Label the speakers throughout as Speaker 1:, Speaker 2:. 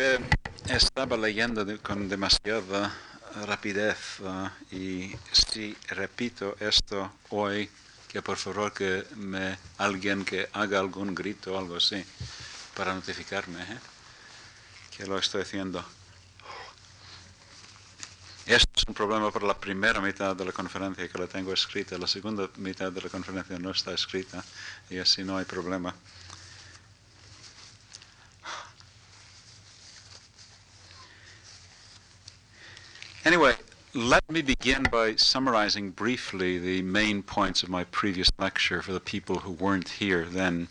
Speaker 1: Eh, estaba leyendo de- con demasiada rapidez ah, y si repito esto hoy, que por favor que me alguien que haga algún grito o algo así para notificarme ¿eh? que lo estoy haciendo. Esto es un problema para la primera mitad de la conferencia que la tengo escrita. La segunda mitad de la conferencia no está escrita y así no hay problema. Anyway, let me begin by summarizing briefly the main points of my previous lecture for the people who weren't here then.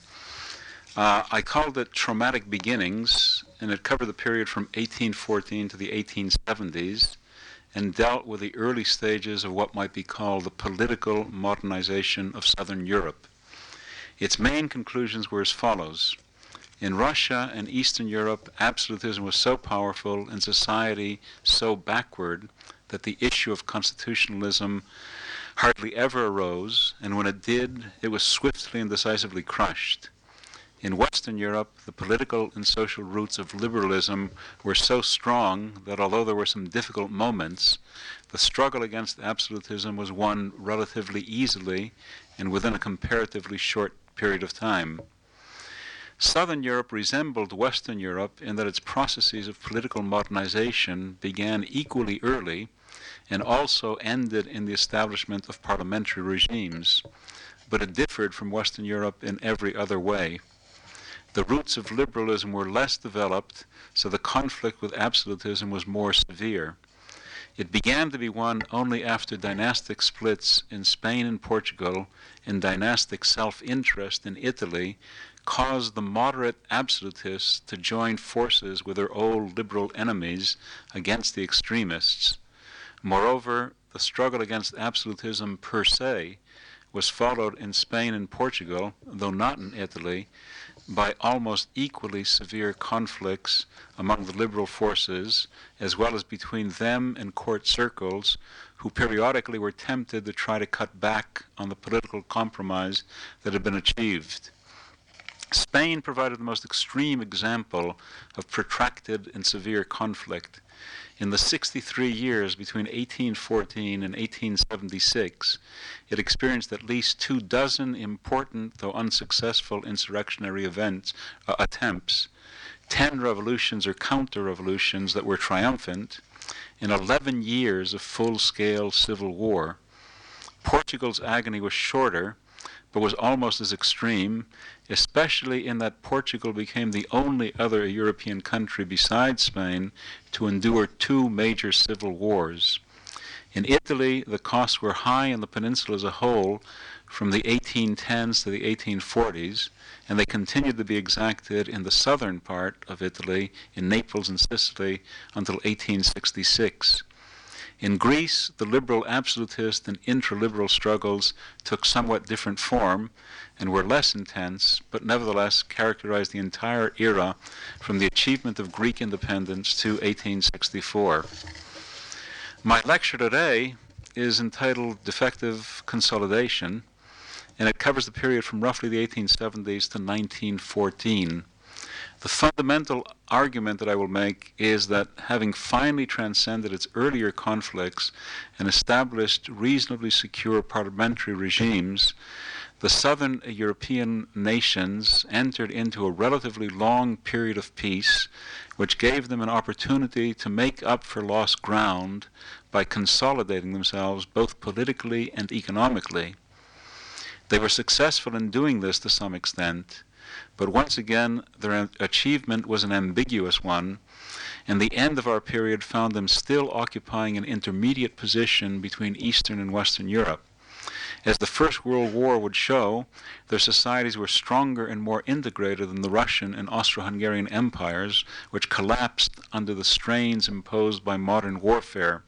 Speaker 1: Uh, I called it Traumatic Beginnings, and it covered the period from 1814 to the 1870s and dealt with the early stages of what might be called the political modernization of Southern Europe. Its main conclusions were as follows. In Russia and Eastern Europe, absolutism was so powerful and society so backward that the issue of constitutionalism hardly ever arose, and when it did, it was swiftly and decisively crushed. In Western Europe, the political and social roots of liberalism were so strong that although there were some difficult moments, the struggle against absolutism was won relatively easily and within a comparatively short period of time. Southern Europe resembled Western Europe in that its processes of political modernization began equally early and also ended in the establishment of parliamentary regimes, but it differed from Western Europe in every other way. The roots of liberalism were less developed, so the conflict with absolutism was more severe. It began to be won only after dynastic splits in Spain and Portugal and dynastic self interest in Italy caused the moderate absolutists to join forces with their old liberal enemies against the extremists. Moreover, the struggle against absolutism per se was followed in Spain and Portugal, though not in Italy, by almost equally severe conflicts among the liberal forces, as well as between them and court circles, who periodically were tempted to try to cut back on the political compromise that had been achieved. Spain provided the most extreme example of protracted and severe conflict. In the 63 years between 1814 and 1876, it experienced at least two dozen important, though unsuccessful, insurrectionary events, uh, attempts, 10 revolutions or counter revolutions that were triumphant, and 11 years of full scale civil war. Portugal's agony was shorter, but was almost as extreme, especially in that Portugal became the only other European country besides Spain to endure two major civil wars. In Italy, the costs were high in the peninsula as a whole from the 1810s to the 1840s, and they continued to be exacted in the southern part of Italy, in Naples and Sicily, until 1866. In Greece, the liberal absolutist and intra-liberal struggles took somewhat different form and were less intense, but nevertheless characterized the entire era from the achievement of Greek independence to 1864. My lecture today is entitled Defective Consolidation, and it covers the period from roughly the 1870s to 1914. The fundamental argument that I will make is that having finally transcended its earlier conflicts and established reasonably secure parliamentary regimes, the southern European nations entered into a relatively long period of peace, which gave them an opportunity to make up for lost ground by consolidating themselves both politically and economically. They were successful in doing this to some extent, but once again their achievement was an ambiguous one, and the end of our period found them still occupying an intermediate position between Eastern and Western Europe. As the First World War would show, their societies were stronger and more integrated than the Russian and Austro Hungarian empires, which collapsed under the strains imposed by modern warfare.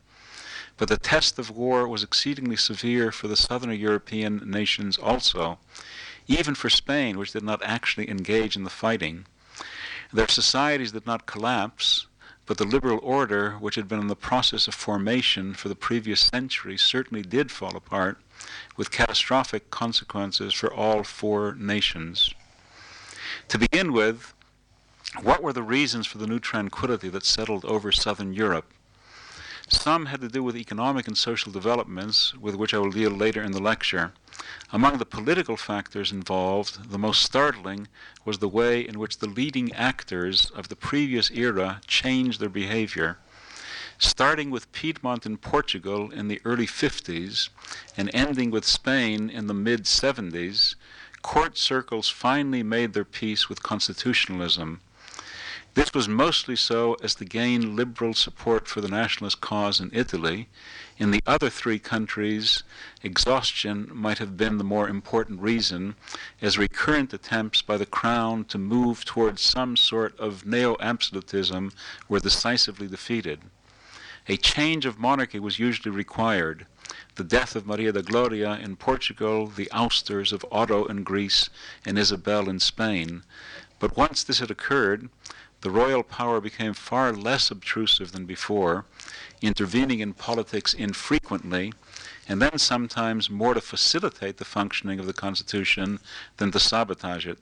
Speaker 1: But the test of war was exceedingly severe for the southern European nations also, even for Spain, which did not actually engage in the fighting. Their societies did not collapse, but the liberal order, which had been in the process of formation for the previous century, certainly did fall apart, with catastrophic consequences for all four nations. To begin with, What were the reasons for the new tranquility that settled over southern Europe? Some had to do with economic and social developments, with which I will deal later in the lecture. Among the political factors involved, the most startling was the way in which the leading actors of the previous era changed their behavior. Starting with Piedmont in Portugal in the early 50s and ending with Spain in the mid 70s, court circles finally made their peace with constitutionalism this was mostly so as to gain liberal support for the nationalist cause in Italy. In the other three countries, exhaustion might have been the more important reason, as recurrent attempts by the Crown to move towards some sort of neo absolutism were decisively defeated. A change of monarchy was usually required. The death of Maria da Gloria in Portugal, the ousters of Otto in Greece, and Isabel in Spain. But once this had occurred, the royal power became far less obtrusive than before, intervening in politics infrequently, and then sometimes more to facilitate the functioning of the Constitution than to sabotage it.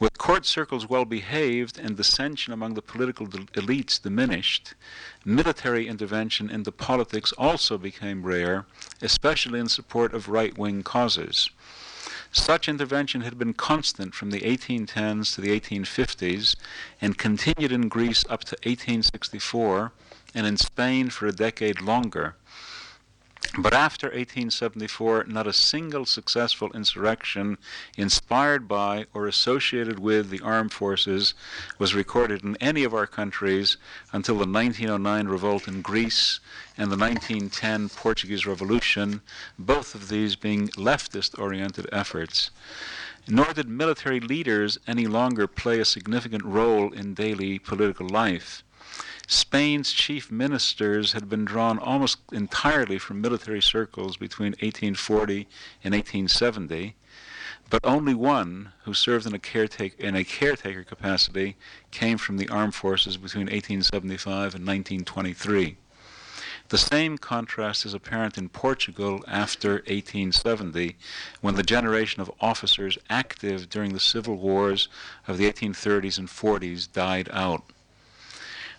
Speaker 1: With court circles well behaved and dissension among the political elites diminished, military intervention into politics also became rare, especially in support of right wing causes. Such intervention had been constant from the 1810s to the 1850s and continued in Greece up to 1864 and in Spain for a decade longer. But after 1874, not a single successful insurrection inspired by or associated with the armed forces was recorded in any of our countries until the 1909 revolt in Greece and the 1910 Portuguese Revolution, both of these being leftist oriented efforts. Nor did military leaders any longer play a significant role in daily political life. Spain's chief ministers had been drawn almost entirely from military circles between 1840 and 1870, but only one, who served in a, caretaker, in a caretaker capacity, came from the armed forces between 1875 and 1923. The same contrast is apparent in Portugal after 1870, when the generation of officers active during the civil wars of the 1830s and 40s died out.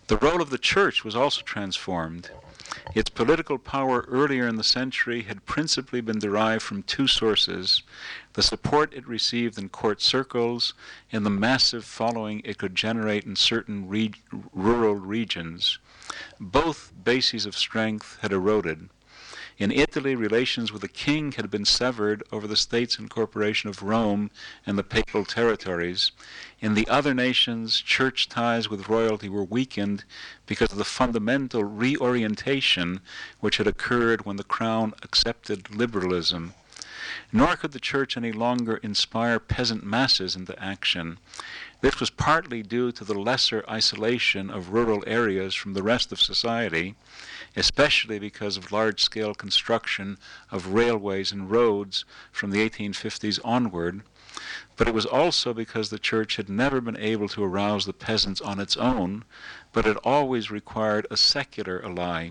Speaker 1: The role of the church was also transformed. Its political power earlier in the century had principally been derived from two sources the support it received in court circles and the massive following it could generate in certain re- rural regions. Both bases of strength had eroded. In Italy, relations with the king had been severed over the state's incorporation of Rome and the papal territories. In the other nations, church ties with royalty were weakened because of the fundamental reorientation which had occurred when the crown accepted liberalism. Nor could the church any longer inspire peasant masses into action. This was partly due to the lesser isolation of rural areas from the rest of society especially because of large scale construction of railways and roads from the 1850s onward, but it was also because the church had never been able to arouse the peasants on its own, but had always required a secular ally.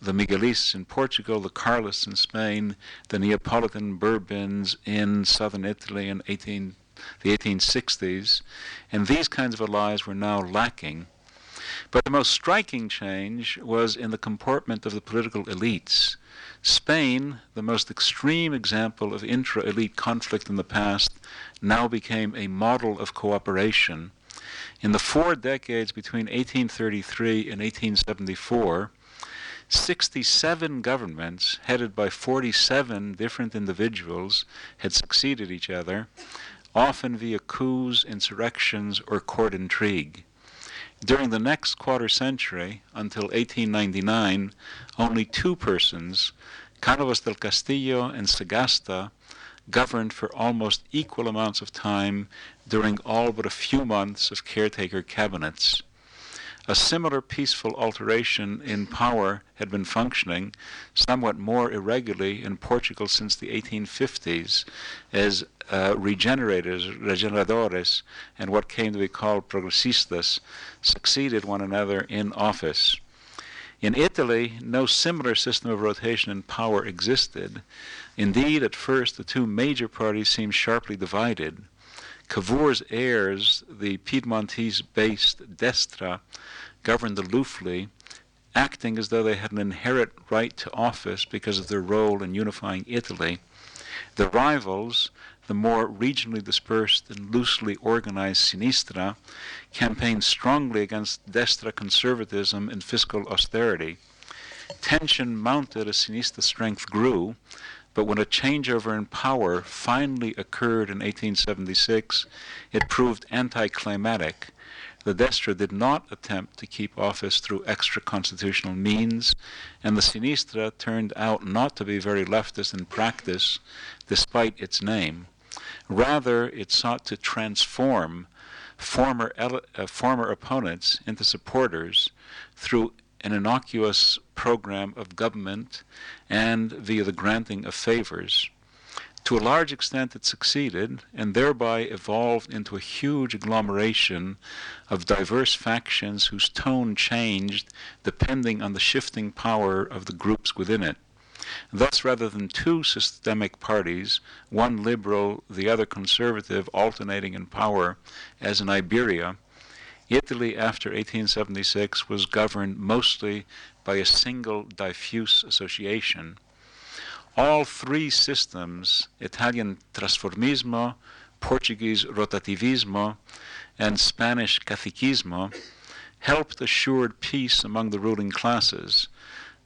Speaker 1: The Miguelists in Portugal, the Carlists in Spain, the Neapolitan Bourbons in southern Italy in 18, the 1860s, and these kinds of allies were now lacking. But the most striking change was in the comportment of the political elites. Spain, the most extreme example of intra elite conflict in the past, now became a model of cooperation. In the four decades between 1833 and 1874, 67 governments, headed by 47 different individuals, had succeeded each other, often via coups, insurrections, or court intrigue. During the next quarter century, until 1899, only two persons, Canovas del Castillo and Sagasta, governed for almost equal amounts of time during all but a few months of caretaker cabinets. A similar peaceful alteration in power had been functioning, somewhat more irregularly, in Portugal since the 1850s, as uh, regenerators, regeneradores, and what came to be called progresistas succeeded one another in office. In Italy, no similar system of rotation in power existed. Indeed, at first, the two major parties seemed sharply divided. Cavour's heirs, the Piedmontese-based Destra, governed aloofly, acting as though they had an inherent right to office because of their role in unifying Italy. The rivals, the more regionally dispersed and loosely organized Sinistra, campaigned strongly against Destra conservatism and fiscal austerity. Tension mounted as Sinistra strength grew, but when a changeover in power finally occurred in 1876, it proved anticlimactic. The Destra did not attempt to keep office through extra constitutional means, and the Sinistra turned out not to be very leftist in practice, despite its name. Rather, it sought to transform former, uh, former opponents into supporters through an innocuous program of government and via the granting of favors. To a large extent, it succeeded and thereby evolved into a huge agglomeration of diverse factions whose tone changed depending on the shifting power of the groups within it. Thus, rather than two systemic parties, one liberal, the other conservative, alternating in power, as in Iberia, Italy after 1876 was governed mostly by a single diffuse association. All three systems, Italian trasformismo, Portuguese rotativismo, and Spanish caciquismo, helped assured peace among the ruling classes,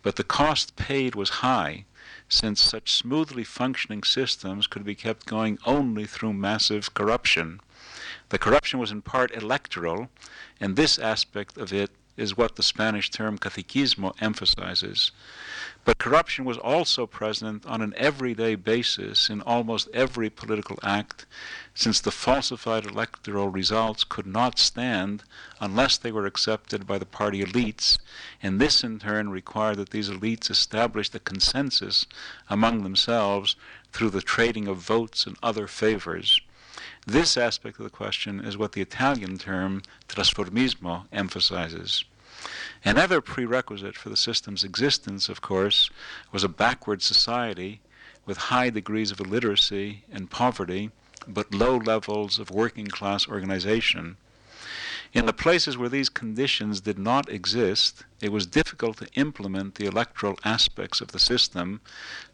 Speaker 1: but the cost paid was high, since such smoothly functioning systems could be kept going only through massive corruption. The corruption was in part electoral, and this aspect of it is what the Spanish term caciquismo emphasizes. But corruption was also present on an everyday basis in almost every political act, since the falsified electoral results could not stand unless they were accepted by the party elites, and this in turn required that these elites establish a consensus among themselves through the trading of votes and other favors. This aspect of the question is what the Italian term trasformismo emphasizes. Another prerequisite for the system's existence, of course, was a backward society with high degrees of illiteracy and poverty, but low levels of working class organization. In the places where these conditions did not exist, it was difficult to implement the electoral aspects of the system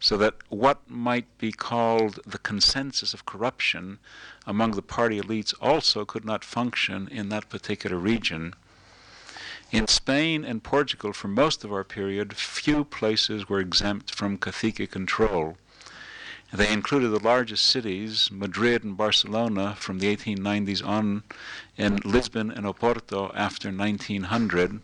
Speaker 1: so that what might be called the consensus of corruption among the party elites also could not function in that particular region. In Spain and Portugal, for most of our period, few places were exempt from cacique control. They included the largest cities, Madrid and Barcelona, from the 1890s on, and Lisbon and Oporto after 1900.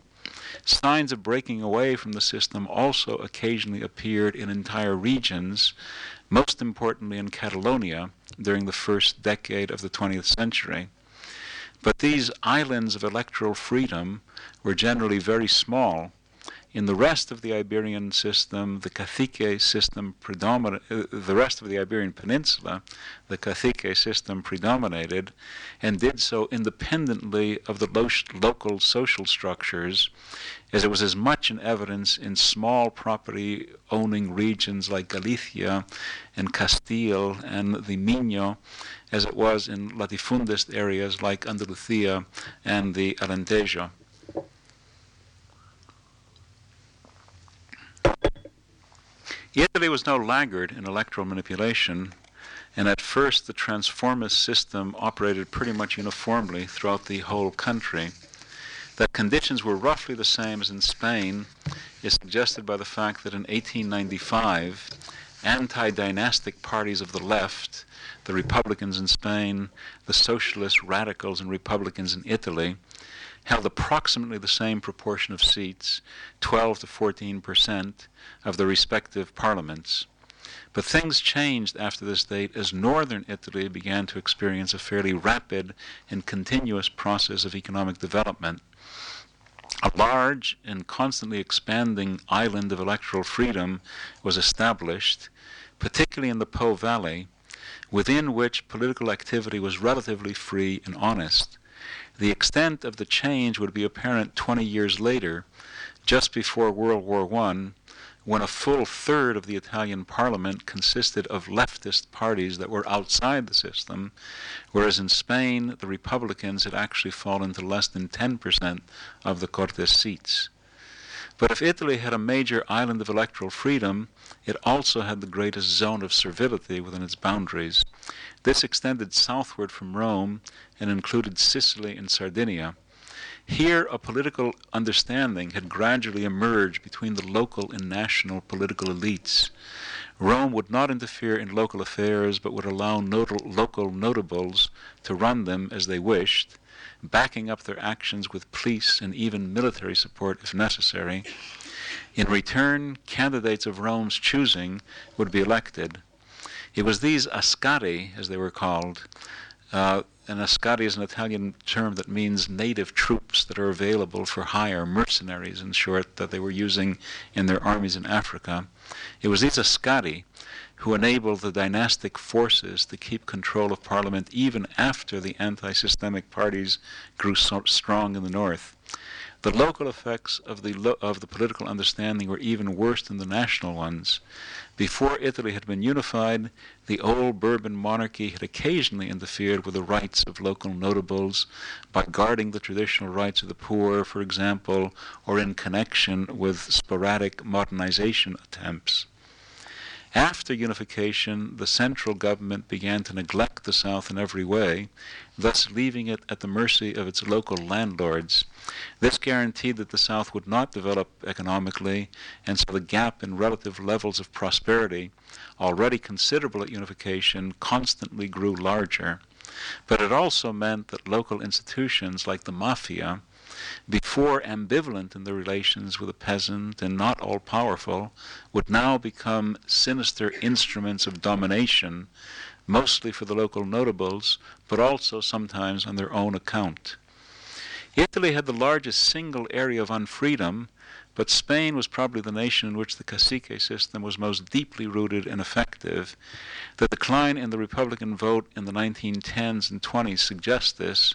Speaker 1: Signs of breaking away from the system also occasionally appeared in entire regions, most importantly in Catalonia during the first decade of the 20th century. But these islands of electoral freedom were generally very small in the rest of the Iberian system, the cacique system predominated, uh, the rest of the Iberian Peninsula, the cacique system predominated and did so independently of the lo- local social structures, as it was as much in evidence in small property owning regions like Galicia and Castile and the Minho as it was in latifundist areas like Andalusia and the Alentejo. Italy was no laggard in electoral manipulation, and at first the transformist system operated pretty much uniformly throughout the whole country. That conditions were roughly the same as in Spain is suggested by the fact that in 1895, anti dynastic parties of the left, the Republicans in Spain, the Socialist radicals and Republicans in Italy, held approximately the same proportion of seats, 12 to 14 percent, of the respective parliaments. But things changed after this date as northern Italy began to experience a fairly rapid and continuous process of economic development. A large and constantly expanding island of electoral freedom was established, particularly in the Po Valley, within which political activity was relatively free and honest. The extent of the change would be apparent 20 years later, just before World War I, when a full third of the Italian parliament consisted of leftist parties that were outside the system, whereas in Spain the Republicans had actually fallen to less than 10% of the Cortes seats. But if Italy had a major island of electoral freedom, it also had the greatest zone of servility within its boundaries. This extended southward from Rome and included Sicily and Sardinia. Here, a political understanding had gradually emerged between the local and national political elites. Rome would not interfere in local affairs, but would allow not- local notables to run them as they wished, backing up their actions with police and even military support if necessary. In return, candidates of Rome's choosing would be elected. It was these ascari, as they were called, uh, and ascari is an Italian term that means native troops that are available for hire, mercenaries in short, that they were using in their armies in Africa. It was these ascari who enabled the dynastic forces to keep control of parliament even after the anti systemic parties grew so strong in the north. The local effects of the, lo- of the political understanding were even worse than the national ones. Before Italy had been unified, the old Bourbon monarchy had occasionally interfered with the rights of local notables by guarding the traditional rights of the poor, for example, or in connection with sporadic modernization attempts. After unification, the central government began to neglect the South in every way, thus leaving it at the mercy of its local landlords. This guaranteed that the South would not develop economically, and so the gap in relative levels of prosperity, already considerable at unification, constantly grew larger. But it also meant that local institutions like the mafia, before ambivalent in their relations with the peasant and not all powerful, would now become sinister instruments of domination, mostly for the local notables, but also sometimes on their own account. Italy had the largest single area of unfreedom, but Spain was probably the nation in which the cacique system was most deeply rooted and effective. The decline in the Republican vote in the 1910s and 20s suggests this,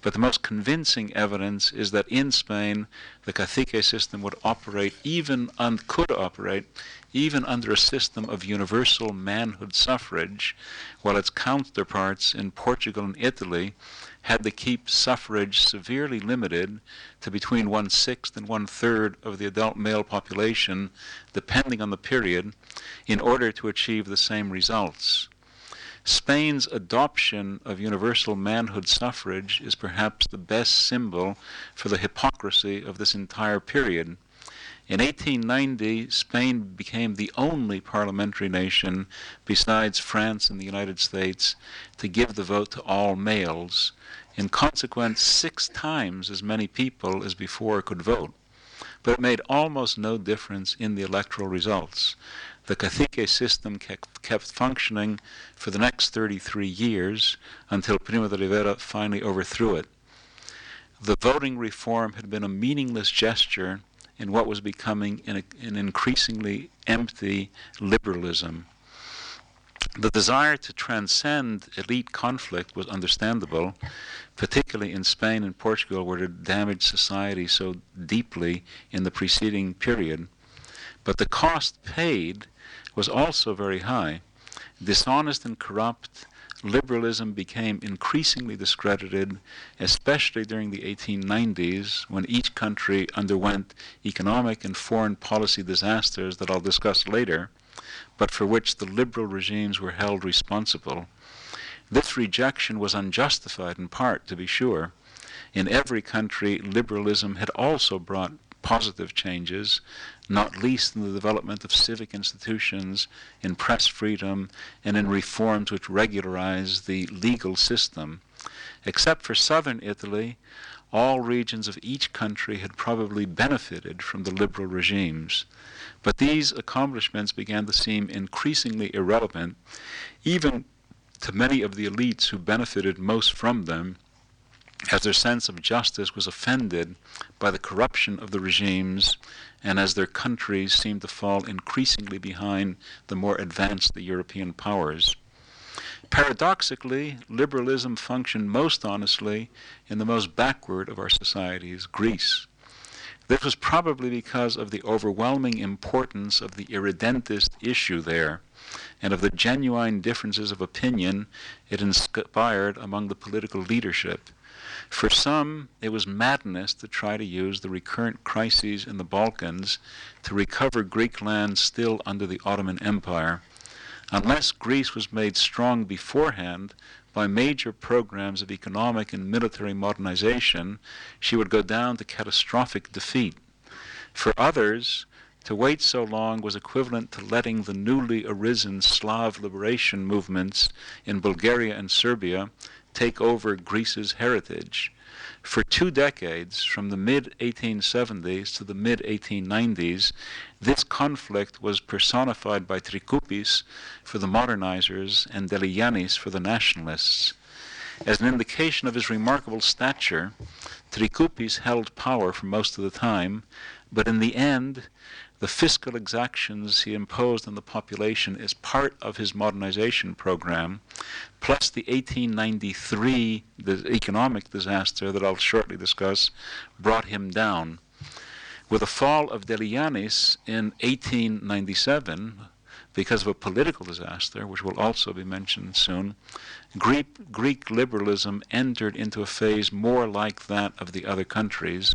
Speaker 1: but the most convincing evidence is that in Spain the cacique system would operate even and could operate even under a system of universal manhood suffrage, while its counterparts in Portugal and Italy had to keep suffrage severely limited to between one sixth and one third of the adult male population, depending on the period, in order to achieve the same results. Spain's adoption of universal manhood suffrage is perhaps the best symbol for the hypocrisy of this entire period. In 1890, Spain became the only parliamentary nation, besides France and the United States, to give the vote to all males. In consequence, six times as many people as before could vote. But it made almost no difference in the electoral results. The cacique system kept, kept functioning for the next 33 years until Primo de Rivera finally overthrew it. The voting reform had been a meaningless gesture in what was becoming an, an increasingly empty liberalism. The desire to transcend elite conflict was understandable, particularly in Spain and Portugal, where it damaged society so deeply in the preceding period. But the cost paid was also very high. Dishonest and corrupt liberalism became increasingly discredited, especially during the 1890s when each country underwent economic and foreign policy disasters that I'll discuss later, but for which the liberal regimes were held responsible. This rejection was unjustified in part, to be sure. In every country, liberalism had also brought positive changes, not least in the development of civic institutions, in press freedom, and in reforms which regularize the legal system. Except for southern Italy, all regions of each country had probably benefited from the liberal regimes. But these accomplishments began to seem increasingly irrelevant, even to many of the elites who benefited most from them, as their sense of justice was offended by the corruption of the regimes and as their countries seemed to fall increasingly behind the more advanced the European powers. Paradoxically, liberalism functioned most honestly in the most backward of our societies, Greece. This was probably because of the overwhelming importance of the irredentist issue there and of the genuine differences of opinion it inspired among the political leadership. For some, it was madness to try to use the recurrent crises in the Balkans to recover Greek land still under the Ottoman Empire. Unless Greece was made strong beforehand by major programs of economic and military modernization, she would go down to catastrophic defeat. For others, to wait so long was equivalent to letting the newly arisen Slav liberation movements in Bulgaria and Serbia take over Greece's heritage. For two decades, from the mid 1870s to the mid 1890s, this conflict was personified by Trikoupis for the modernizers and Deligiannis for the nationalists. As an indication of his remarkable stature, Trikoupis held power for most of the time, but in the end, the fiscal exactions he imposed on the population as part of his modernization program, plus the 1893 economic disaster that I'll shortly discuss, brought him down. With the fall of Deligiannis in 1897, because of a political disaster, which will also be mentioned soon, Greek, Greek liberalism entered into a phase more like that of the other countries,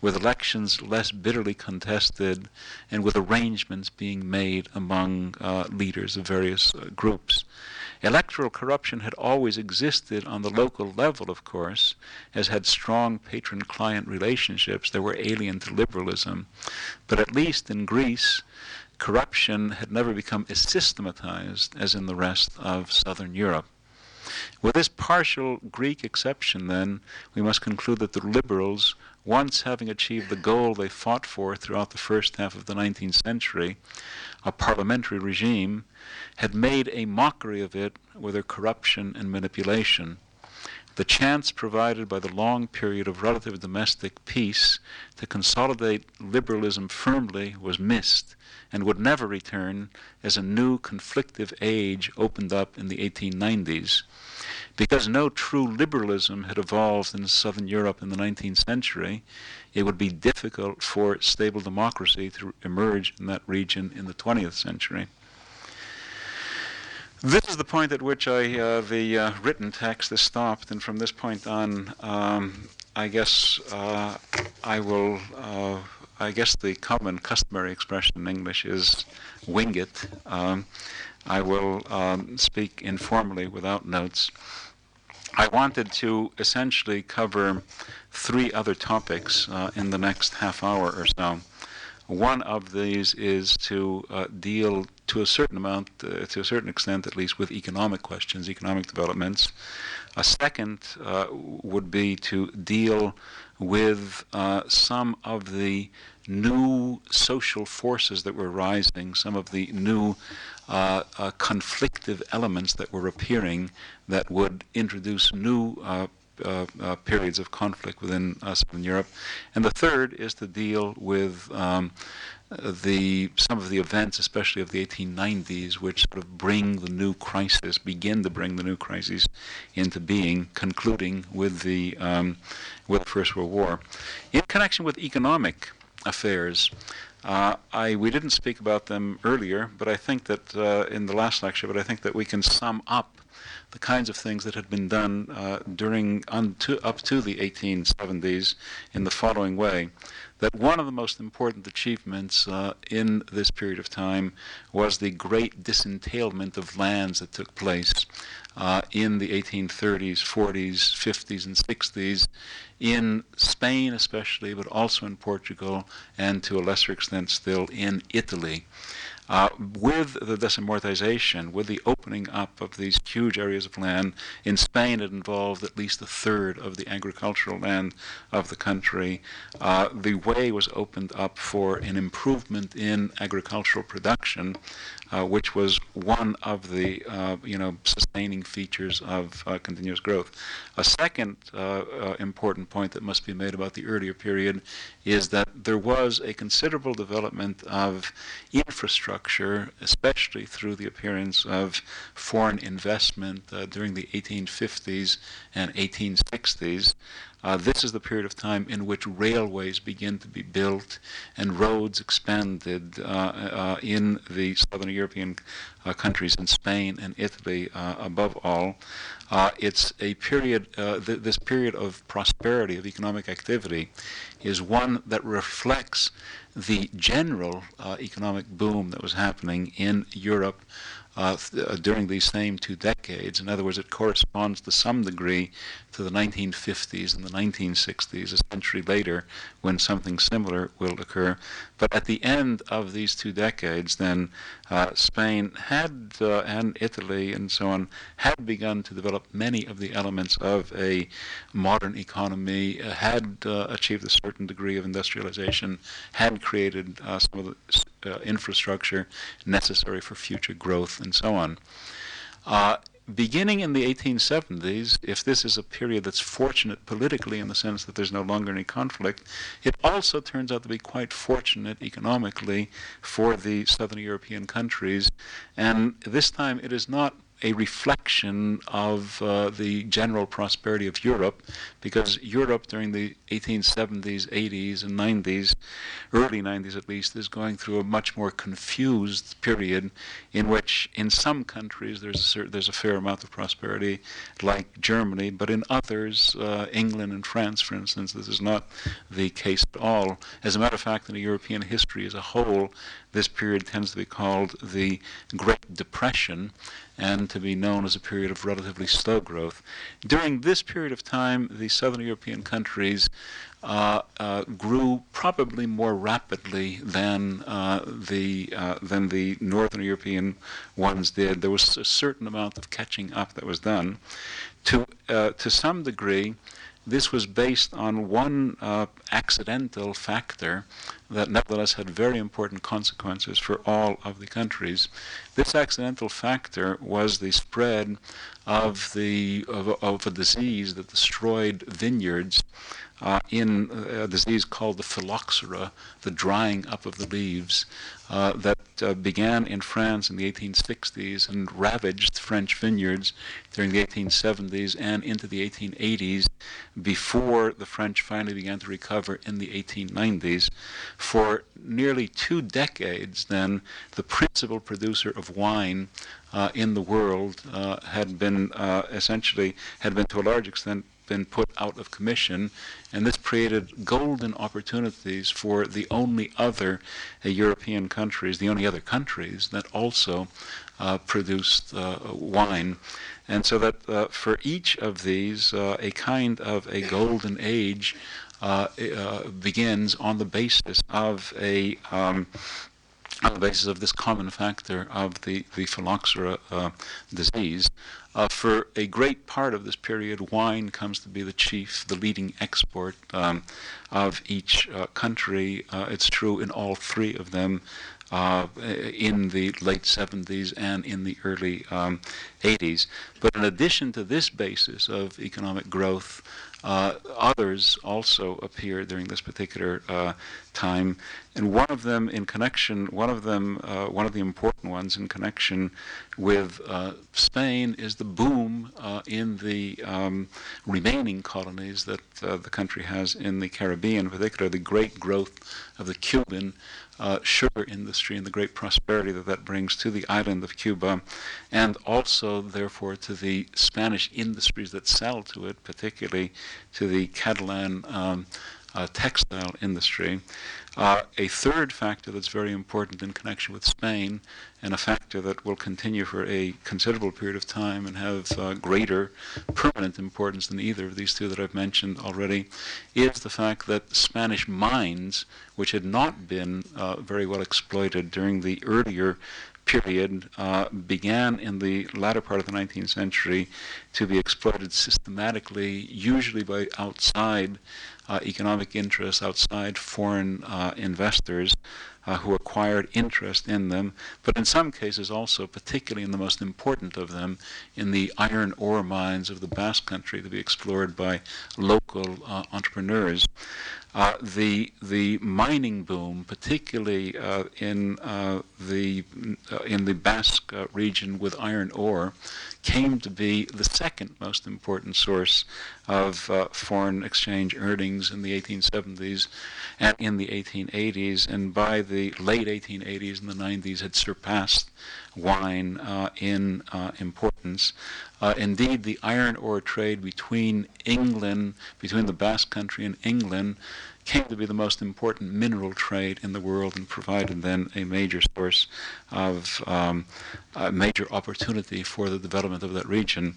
Speaker 1: with elections less bitterly contested and with arrangements being made among uh, leaders of various uh, groups. Electoral corruption had always existed on the local level, of course, as had strong patron client relationships that were alien to liberalism. But at least in Greece, corruption had never become as systematized as in the rest of southern Europe. With this partial Greek exception, then, we must conclude that the liberals once having achieved the goal they fought for throughout the first half of the 19th century, a parliamentary regime, had made a mockery of it with their corruption and manipulation. The chance provided by the long period of relative domestic peace to consolidate liberalism firmly was missed and would never return as a new conflictive age opened up in the 1890s. Because no true liberalism had evolved in southern Europe in the 19th century, it would be difficult for stable democracy to emerge in that region in the 20th century. This is the point at which I, uh, the uh, written text is stopped, and from this point on, um, I guess uh, I will. Uh, I guess the common, customary expression in English is "wing it." Um, I will um, speak informally without notes. I wanted to essentially cover three other topics uh, in the next half hour or so. One of these is to uh, deal to a certain amount, uh, to a certain extent at least, with economic questions, economic developments. A second uh, would be to deal with uh, some of the new social forces that were rising, some of the new uh, uh, conflictive elements that were appearing that would introduce new uh, uh, uh, periods of conflict within Southern Europe. And the third is to deal with um, the some of the events, especially of the 1890s, which sort of bring the new crisis, begin to bring the new crisis into being, concluding with the um, with the First World War. In connection with economic affairs, uh, I, we didn't speak about them earlier, but I think that uh, in the last lecture, but I think that we can sum up the kinds of things that had been done uh, during up to the 1870s in the following way. That one of the most important achievements uh, in this period of time was the great disentailment of lands that took place uh, in the 1830s, 40s, 50s, and 60s in Spain especially, but also in Portugal, and to a lesser extent still in Italy. Uh, with the desamortization, with the opening up of these huge areas of land, in Spain it involved at least a third of the agricultural land of the country. Uh, the way was opened up for an improvement in agricultural production uh, which was one of the uh, you know sustaining features of uh, continuous growth. A second uh, uh, important point that must be made about the earlier period is that there was a considerable development of infrastructure, especially through the appearance of foreign investment during the 1850s and 1860s. Uh, this is the period of time in which railways begin to be built and roads expanded uh, uh, in the southern European uh, countries, in Spain and Italy above all. it's a period, th- this period of prosperity, of economic activity, is one that reflects the general economic boom that was happening in Europe uh, uh, during these same two decades. In other words, it corresponds to some degree to the 1950s and the 1960s, a century later, when something similar will occur. But at the end of these two decades, then uh, Spain had, uh, and Italy and so on, had begun to develop many of the elements of a modern economy, uh, had uh, achieved a certain degree of industrialization, had created uh, some of the uh, infrastructure necessary for future growth, and so on beginning in the 1870s, if this is a period that's fortunate politically in the sense that there's no longer any conflict, it also turns out to be quite fortunate economically for the southern European countries. And this time it is not a reflection of uh, the general prosperity of Europe, because Europe during the 1870s, 80s, and 90s, early 90s at least, is going through a much more confused period in which, in some countries, there's a, certain, there's a fair amount of prosperity, like Germany, but in others, uh, England and France, for instance, this is not the case at all. As a matter of fact, in European history as a whole, this period tends to be called the Great Depression and to be known as a period of relatively slow growth. During this period of time, the southern European countries uh, uh, grew probably more rapidly than uh, the uh, than the northern European ones did. There was a certain amount of catching up that was done. To uh, to some degree, this was based on one uh, accidental factor that nevertheless had very important consequences for all of the countries. This accidental factor was the spread of the of, of a disease that destroyed vineyards uh, in a disease called the phylloxera, the drying up of the leaves, uh, that uh, began in France in the 1860s and ravaged French vineyards during the 1870s and into the 1880s before the French finally began to recover in the 1890s. For nearly two decades, then, the principal producer of wine uh, in the world uh, had been uh, essentially, had been to a large extent been put out of commission, and this created golden opportunities for the only other uh, European countries, the only other countries that also uh, produced uh, wine. And so that uh, for each of these, uh, a kind of a golden age uh, begins on the basis of a um, on the basis of this common factor of the, the phylloxera uh, disease. Uh, for a great part of this period, wine comes to be the chief, the leading export um, of each uh, country. Uh, it's true in all three of them. Uh, in the late 70s and in the early um, 80s. But in addition to this basis of economic growth, uh, others also appear during this particular uh, time, and one of them in connection, one of them, uh, one of the important ones in connection with uh, Spain is the boom uh, in the um, remaining colonies that uh, the country has in the Caribbean, in particular the great growth of the Cuban uh, sugar industry and the great prosperity that that brings to the island of Cuba, and also, therefore, to the Spanish industries that sell to it, particularly to the Catalan um, uh, textile industry. A third factor that's very important in connection with Spain, and a factor that will continue for a considerable period of time and have uh, greater permanent importance than either of these two that I've mentioned already, is the fact that Spanish mines, which had not been uh, very well exploited during the earlier period uh, began in the latter part of the 19th century to be exploited systematically, usually by outside uh, economic interests outside foreign uh, investors uh, who acquired interest in them, but in some cases also, particularly in the most important of them, in the iron ore mines of the Basque Country to be explored by local uh, entrepreneurs. Uh, the the mining boom, particularly uh, in uh, the uh, in the Basque uh, region with iron ore, came to be the second most important source of uh, foreign exchange earnings in the 1870s and in the 1880s, and by the late 1880s and the 90s had surpassed wine in importance. Uh, indeed, the iron ore trade between England, between the Basque Country and England, came to be the most important mineral trade in the world and provided then a major source of um, a major opportunity for the development of that region.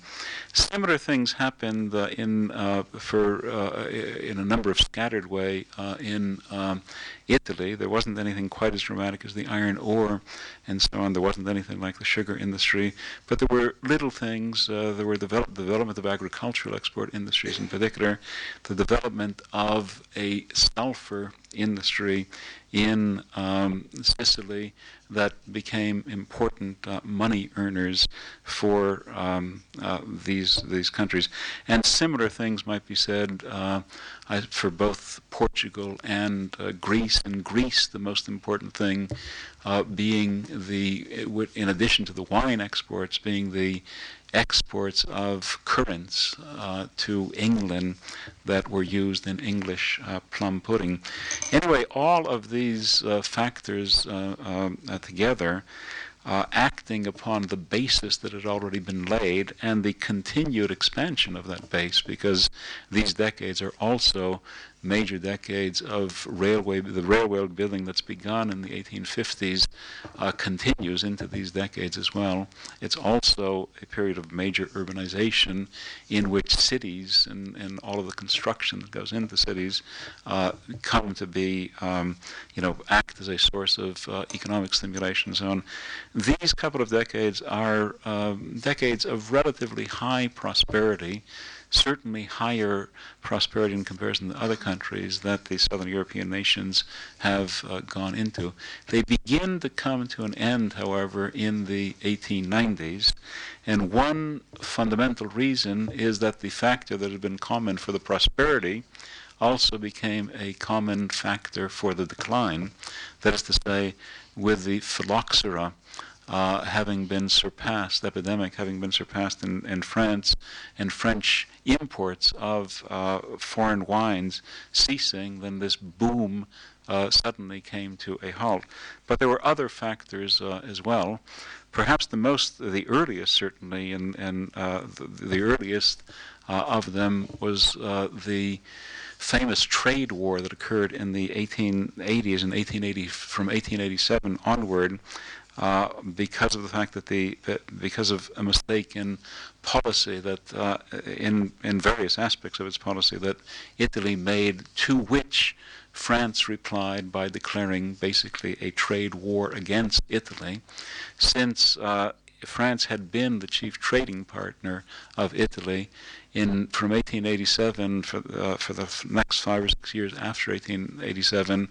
Speaker 1: Similar things happened uh, in uh, for uh, in a number of scattered way uh, in um, Italy. There wasn't anything quite as dramatic as the iron ore and so on. There wasn't anything like the sugar industry, but there were little things. Uh, there were develop- development of agricultural export industries in particular, the development of a sulfur industry in um, Sicily that became important uh, money earners for um, uh, these these countries. And similar things might be said uh, for both Portugal and uh, Greece. In Greece, the most important thing uh, being the, in addition to the wine exports, being the exports of currants uh, to England that were used in English uh, plum pudding. Anyway, all of these uh, factors uh, um, uh, together. Uh, acting upon the basis that had already been laid and the continued expansion of that base, because these decades are also major decades of railway, the railway building that's begun in the 1850s uh, continues into these decades as well. It's also a period of major urbanization in which cities and, and all of the construction that goes into cities uh, come to be, um, you know, act as a source of uh, economic stimulation and so on. These couple of decades are um, decades of relatively high prosperity certainly higher prosperity in comparison to other countries that the southern European nations have uh, gone into. They begin to come to an end, however, in the 1890s, and one fundamental reason is that the factor that had been common for the prosperity also became a common factor for the decline. That is to say, with the phylloxera uh, having been surpassed, epidemic having been surpassed in, in France, and French imports of uh, foreign wines ceasing, then this boom uh, suddenly came to a halt. But there were other factors uh, as well. Perhaps the most, the earliest certainly, and, uh, the, the, earliest uh, of them was the famous trade war that occurred in the 1880s and 1880 from 1887 onward uh, because of the fact that the because of a mistake in policy that uh, in in various aspects of its policy that Italy made to which France replied by declaring basically a trade war against Italy, since uh, France had been the chief trading partner of Italy in from 1887 for, uh, for the next five or six years after 1887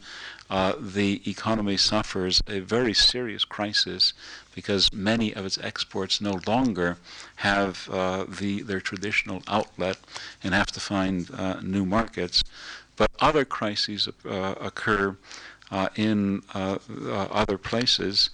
Speaker 1: uh, the economy suffers a very serious crisis because many of its exports no longer have uh, the, their traditional outlet and have to find uh, new markets. But other crises uh, occur uh, in uh, other places.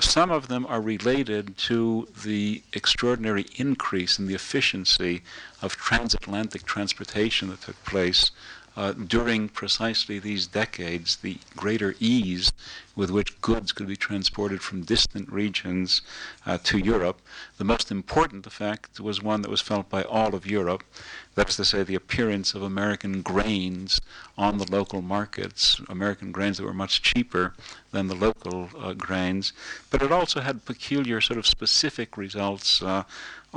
Speaker 1: Some of them are related to the extraordinary increase in the efficiency of transatlantic transportation that took place uh, during precisely these decades, the greater ease with which goods could be transported from distant regions uh, to Europe. The most important effect was one that was felt by all of Europe. That is to say, the appearance of American grains on the local markets, American grains that were much cheaper than the local uh, grains. But it also had peculiar, sort of specific results uh,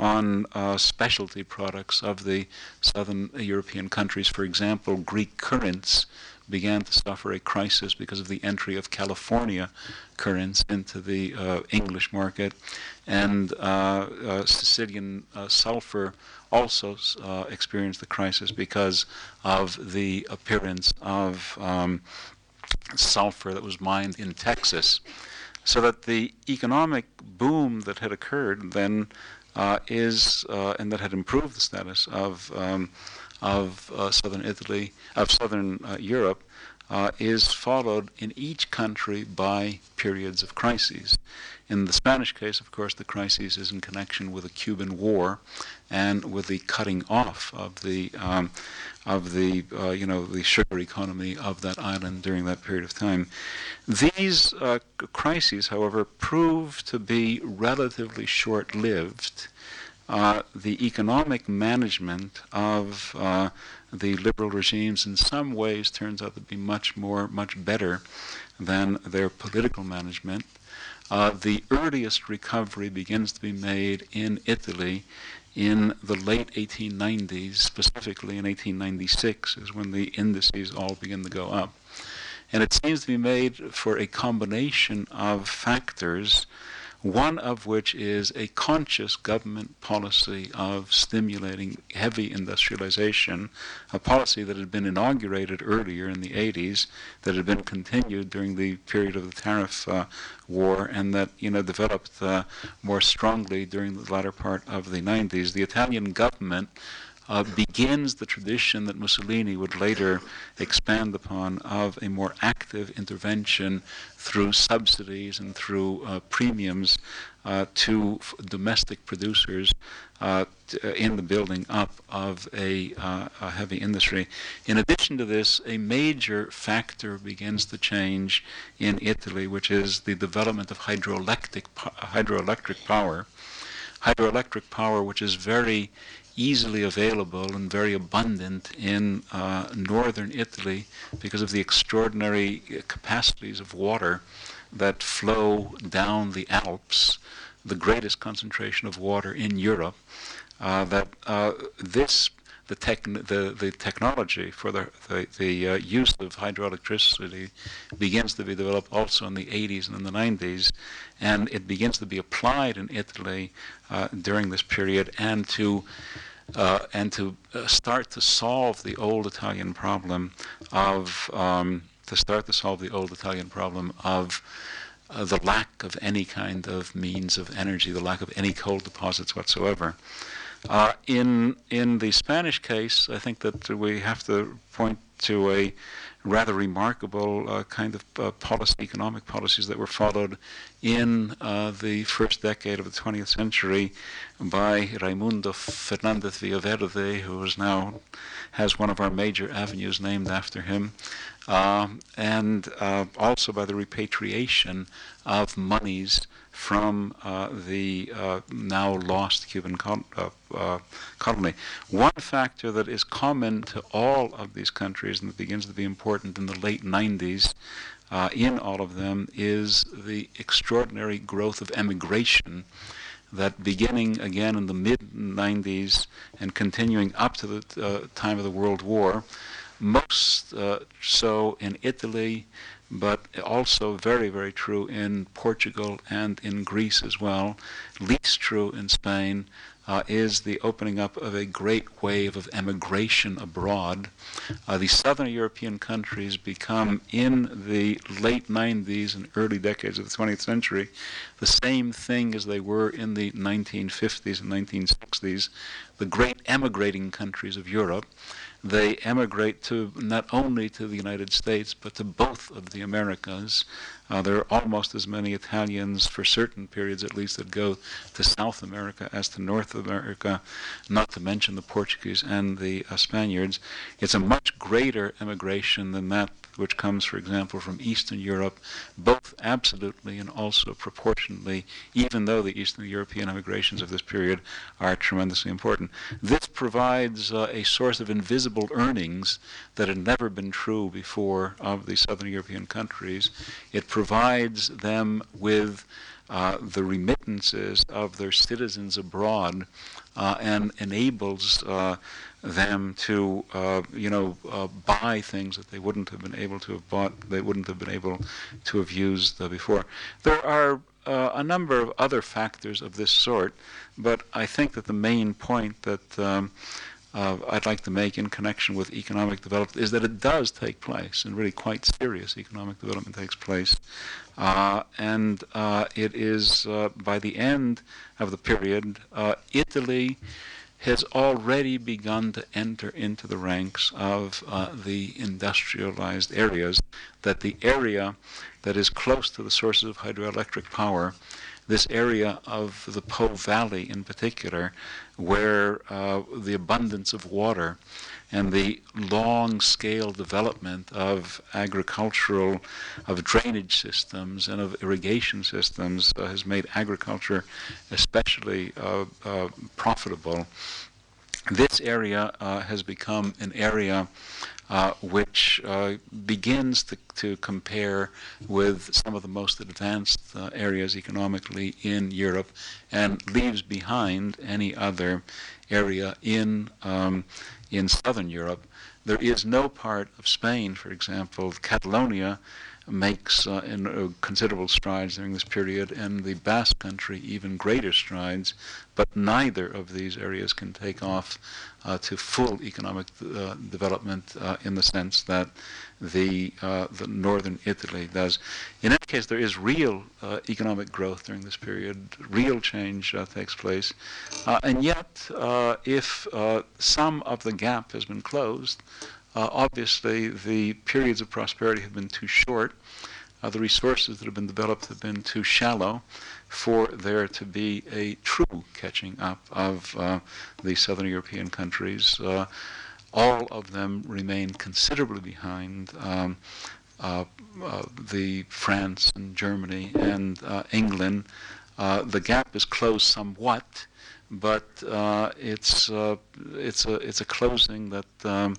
Speaker 1: on uh, specialty products of the southern European countries. For example, Greek currants began to suffer a crisis because of the entry of California currants into the uh, English market, and uh, uh, Sicilian uh, sulfur also experienced the crisis because of the appearance of um, sulfur that was mined in Texas. So that the economic boom that had occurred then is, uh, and that had improved the status of, um, of uh, southern Italy, of southern uh, Europe, uh, is followed in each country by periods of crises. In the Spanish case, of course, the crisis is in connection with the Cuban War and with the cutting off of the um, of the uh, you know the sugar economy of that island during that period of time. These uh, crises, however, proved to be relatively short-lived. Uh, the economic management of uh, the liberal regimes in some ways turns out to be much more, much better than their political management. Uh, the earliest recovery begins to be made in Italy in the late 1890s, specifically in 1896, is when the indices all begin to go up. And it seems to be made for a combination of factors one of which is a conscious government policy of stimulating heavy industrialization, a policy that had been inaugurated earlier in the 80s, that had been continued during the period of the tariff uh, war, and that you know developed uh, more strongly during the latter part of the 90s. The Italian government uh, begins the tradition that Mussolini would later expand upon of a more active intervention through subsidies and through uh, premiums uh, to f- domestic producers uh, t- uh, in the building up of a, uh, a, heavy industry. In addition to this, a major factor begins to change in Italy, which is the development of hydroelectric, po- hydroelectric power. Hydroelectric power, which is very easily available and very abundant in uh, northern Italy because of the extraordinary capacities of water that flow down the Alps, the greatest concentration of water in Europe. Uh, that uh, this the, tech, the, the technology for the, the, the uh, use of hydroelectricity begins to be developed also in the 80s and in the 90s, and it begins to be applied in Italy uh, during this period, and to uh, and to uh, start to solve the old Italian problem of um, to start to solve the old Italian problem of uh, the lack of any kind of means of energy, the lack of any coal deposits whatsoever. Uh, in in the Spanish case, I think that we have to point to a rather remarkable uh, kind of uh, policy, economic policies that were followed in uh, the first decade of the 20th century by Raimundo Fernandez Villaverde, who is now has one of our major avenues named after him, um, and uh, also by the repatriation of monies from uh, the uh, now lost Cuban col- uh, uh, colony. One factor that is common to all of these countries and that begins to be important in the late 90s uh, in all of them is the extraordinary growth of emigration that beginning again in the mid 90s and continuing up to the uh, time of the World War, most so in Italy, but also very, very true in Portugal and in Greece as well, least true in Spain, uh, is the opening up of a great wave of emigration abroad. Uh, the southern European countries become, in the late 90s and early decades of the 20th century, the same thing as they were in the 1950s and 1960s, the great emigrating countries of Europe they emigrate to not only to the United States but to both of the Americas. Uh, there are almost as many Italians for certain periods, at least, that go to South America as to North America, not to mention the Portuguese and the uh, Spaniards. It's a much greater emigration than that which comes, for example, from Eastern Europe, both absolutely and also proportionately, even though the Eastern European immigrations of this period are tremendously important. This provides uh, a source of invisible earnings that had never been true before of the Southern European countries. It provides them with uh, the remittances of their citizens abroad and enables uh, them to, uh, you know, uh, buy things that they wouldn't have been able to have bought, they wouldn't have been able to have used before. There are a number of other factors of this sort, but I think that the main point that um, uh, I'd like to make in connection with economic development is that it does take place, and really quite serious economic development takes place. Uh, and uh, it is uh, by the end of the period, uh, Italy has already begun to enter into the ranks of uh, the industrialized areas, that the area that is close to the sources of hydroelectric power this area of the Po Valley in particular, where uh, the abundance of water and the long scale development of agricultural, of drainage systems and of irrigation systems uh, has made agriculture especially uh, uh profitable. This area uh, has become an area uh, which uh, begins to, to, compare with some of the most advanced uh, areas economically in Europe and leaves behind any other area in, um, in southern Europe. There is no part of Spain, for example, Catalonia, makes uh, in, uh, considerable strides during this period, and the Basque Country even greater strides. But neither of these areas can take off uh, to full economic uh, development uh, in the sense that the uh, the northern Italy does. In any case, there is real economic growth during this period. Real change takes place, and yet, if some of the gap has been closed. Uh, obviously, the periods of prosperity have been too short. Uh, the resources that have been developed have been too shallow for there to be a true catching up of uh, the southern European countries. Uh, all of them remain considerably behind um, uh, uh, the France and Germany and England. the gap is closed somewhat, but it's it's a it's a closing that. Um,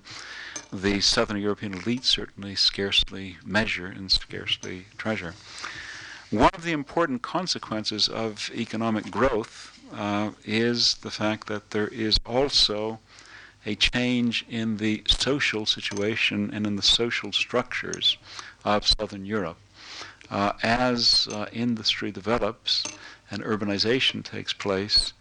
Speaker 1: the Southern European elite certainly scarcely measure and scarcely treasure. One of the important consequences of economic growth uh, is the fact that there is also a change in the social situation and in the social structures of Southern Europe. Uh, as uh, industry develops and urbanization takes place,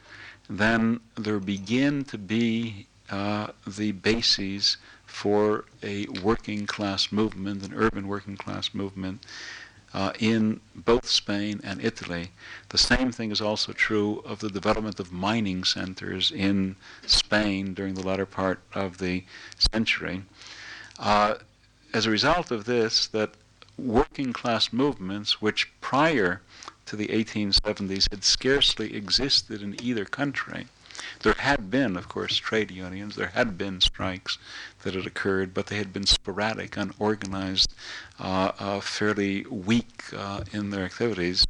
Speaker 1: then there begin to be uh, the bases for a working class movement, an urban working class movement, uh, in both Spain and Italy. The same thing is also true of the development of mining centers in Spain during the latter part of the century. Uh, as a result of this, that working class movements, which prior to the 1870s had scarcely existed in either country, there had been, of course, trade unions, there had been strikes that had occurred, but they had been sporadic, unorganized, uh, uh, fairly weak uh, in their activities.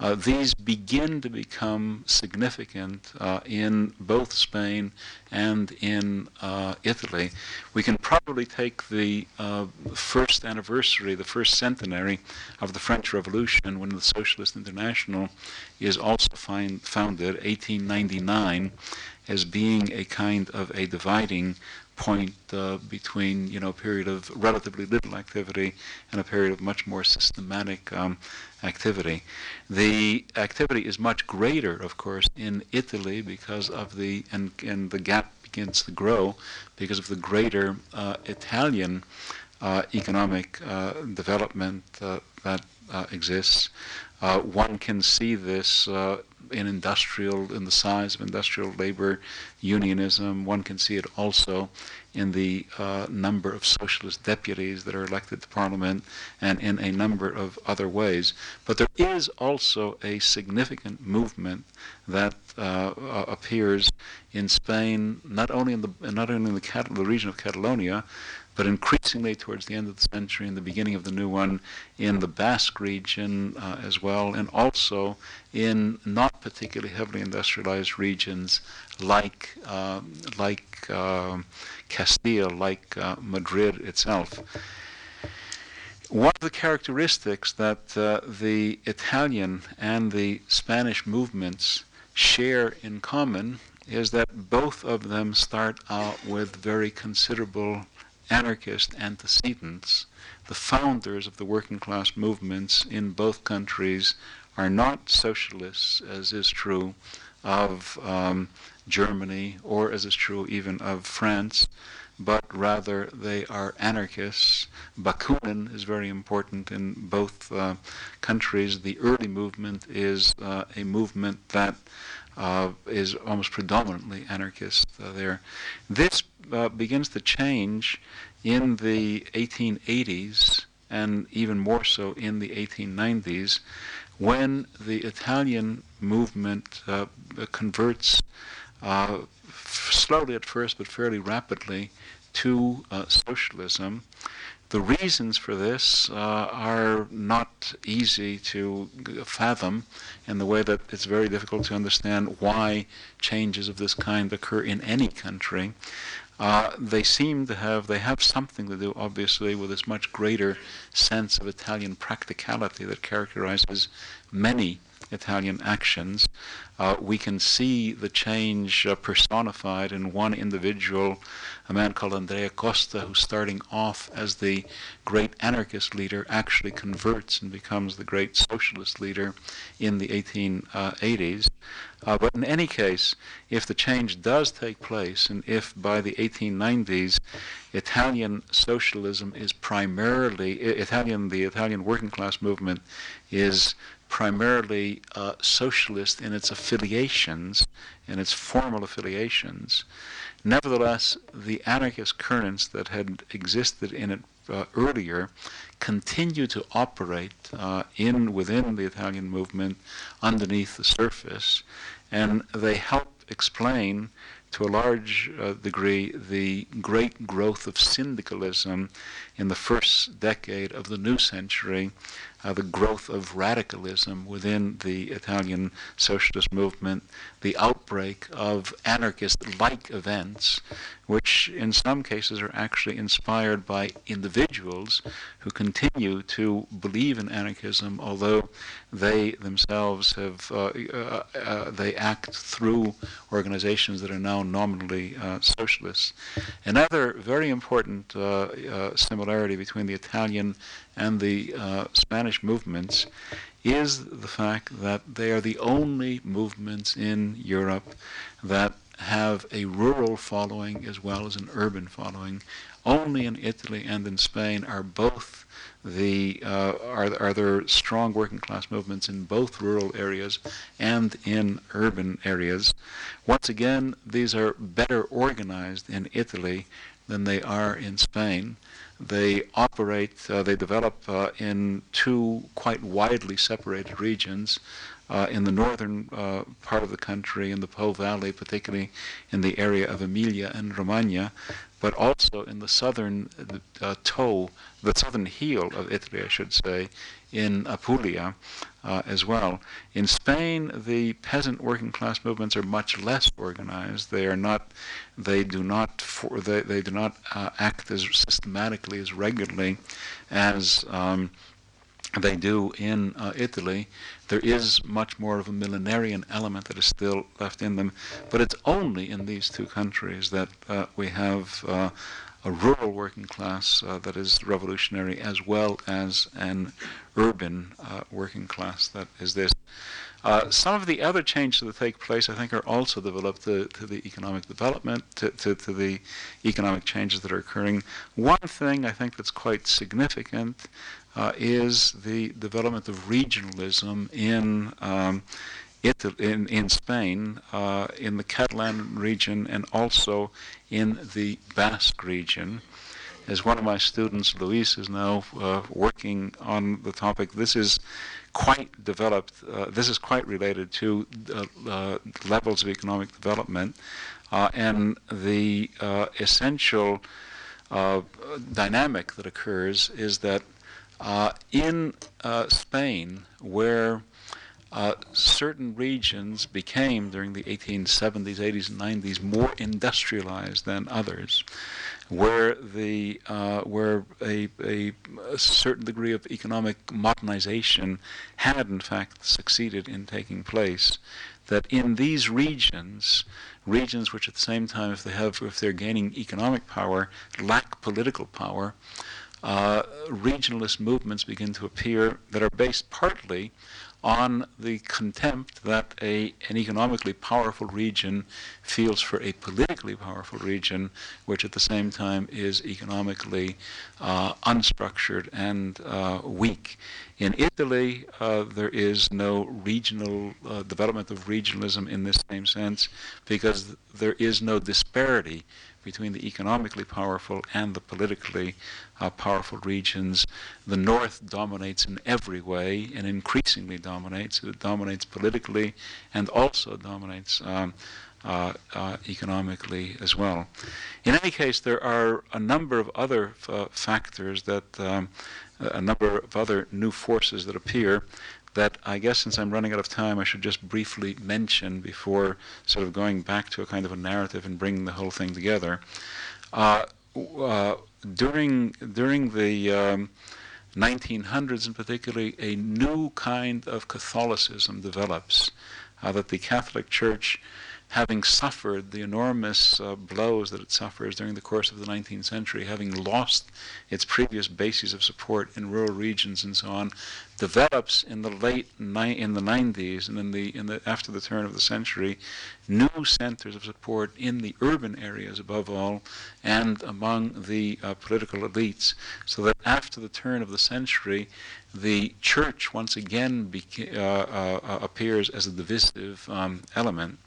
Speaker 1: Uh, these begin to become significant uh, in both Spain and in uh, Italy. We can probably take the first anniversary, the first centenary of the French Revolution, when the Socialist International is also find, founded, 1899, as being a kind of a dividing point uh, between you know a period of relatively little activity and a period of much more systematic um, activity. The activity is much greater, of course, in Italy because of the and and the gap begins to grow because of the greater uh, Italian uh, economic uh, development uh, that uh, one can see this in industrial, in the size of industrial labor unionism. One can see it also in the uh, number of socialist deputies that are elected to parliament and in a number of other ways. But there is also a significant movement that uh, uh, appears in Spain, not only in the not only in the, Cat- the region of Catalonia, but increasingly towards the end of the century and the beginning of the new one in the Basque region uh, as well, and also in not particularly heavily industrialized regions like um, like uh, Castile, like uh, Madrid itself. one of the characteristics that uh, the Italian and the Spanish movements share in common is that both of them start out with very considerable anarchist antecedents. The founders of the working class movements in both countries are not socialists, as is true of um, Germany or as is true even of France but rather they are anarchists. Bakunin is very important in both uh, countries. The early movement is uh, a movement that uh, is almost predominantly anarchist uh, there. This uh, begins to change in the 1880s and even more so in the 1890s when the Italian movement uh, converts slowly at first but fairly rapidly to uh, socialism. The reasons for this uh, are not easy to fathom in the way that it's very difficult to understand why changes of this kind occur in any country. Uh, they seem to have, they have something to do, obviously, with this much greater sense of Italian practicality that characterizes many Italian actions. Uh, we can see the change uh, personified in one individual, a man called Andrea Costa, who starting off as the great anarchist leader actually converts and becomes the great socialist leader in the 1880s. Uh, but in any case, if the change does take place, and if by the 1890s Italian socialism is primarily Italian, the Italian working class movement is primarily uh, socialist in its affiliations, in its formal affiliations. Nevertheless, the anarchist currents that had existed in it uh, earlier continue to operate uh, in within the Italian movement underneath the surface, and they help explain to a large uh, degree the great growth of syndicalism in the first decade of the new century uh, the growth of radicalism within the Italian socialist movement, the outbreak of anarchist like events, which in some cases are actually inspired by individuals who continue to believe in anarchism, although they themselves have uh, uh, uh they act through organizations that are now nominally uh, socialist. Another very important uh, similarity between the Italian and the uh, Spanish movements is the fact that they are the only movements in Europe that have a rural following as well as an urban following. Only in Italy and in Spain are both the uh, are are there strong working class movements in both rural areas and in urban areas. Once again, these are better organized in Italy than they are in Spain. They operate, uh, they develop uh, in two quite widely separated regions. Uh, in the northern uh, part of the country, in the Po Valley, particularly in the area of Emilia and Romagna, but also in the southern uh, toe, the southern heel of Italy, I should say, in Apulia uh, as well. In Spain, the peasant working class movements are much less organized. They are not, they do not, for, they, they do not uh, act as systematically as regularly as. Um, they do in uh, Italy, there is much more of a millenarian element that is still left in them. But it's only in these two countries that uh, we have uh, a rural working class uh, that is revolutionary as well as an urban uh, working class that is this. Uh, some of the other changes that take place, I think, are also developed to, to the economic development, to, to, to, the economic changes that are occurring. One thing I think that's quite significant uh, is the development of regionalism in um, Italy, in, in Spain, uh, in the Catalan region, and also in the Basque region. As one of my students, Luis, is now uh, working on the topic, this is quite developed, uh, this is quite related to uh, levels of economic development, uh, and the uh, essential dynamic that occurs is that uh, in uh, Spain, where uh, certain regions became, during the 1870s, 80s, and 90s, more industrialized than others, where the uh, where a, a, a, certain degree of economic modernization had in fact succeeded in taking place, that in these regions, regions which at the same time, if they have if they're gaining economic power, lack political power, uh, regionalist movements begin to appear that are based partly on the contempt that a, an economically powerful region feels for a politically powerful region, which at the same time is economically uh, unstructured and uh, weak. In Italy, uh, there is no regional uh, development of regionalism in this same sense because there is no disparity between the economically powerful and the politically uh, powerful regions. The North dominates in every way and increasingly dominates. It dominates politically and also dominates um, uh, uh, economically as well. In any case, there are a number of other uh, factors that, um, a number of other new forces that appear that I guess since I'm running out of time, I should just briefly mention before sort of going back to a kind of a narrative and bringing the whole thing together. Uh, uh, during during the um, 1900s, and particularly, a new kind of Catholicism develops uh, that the Catholic Church having suffered the enormous uh, blows that it suffers during the course of the 19th century, having lost its previous bases of support in rural regions and so on, develops in the late ni- in the 90s and in the in the after the turn of the century, new centers of support in the urban areas above all, and among the uh, political elites, so that after the turn of the century, the church once again beca- uh, uh, appears as a divisive um, element.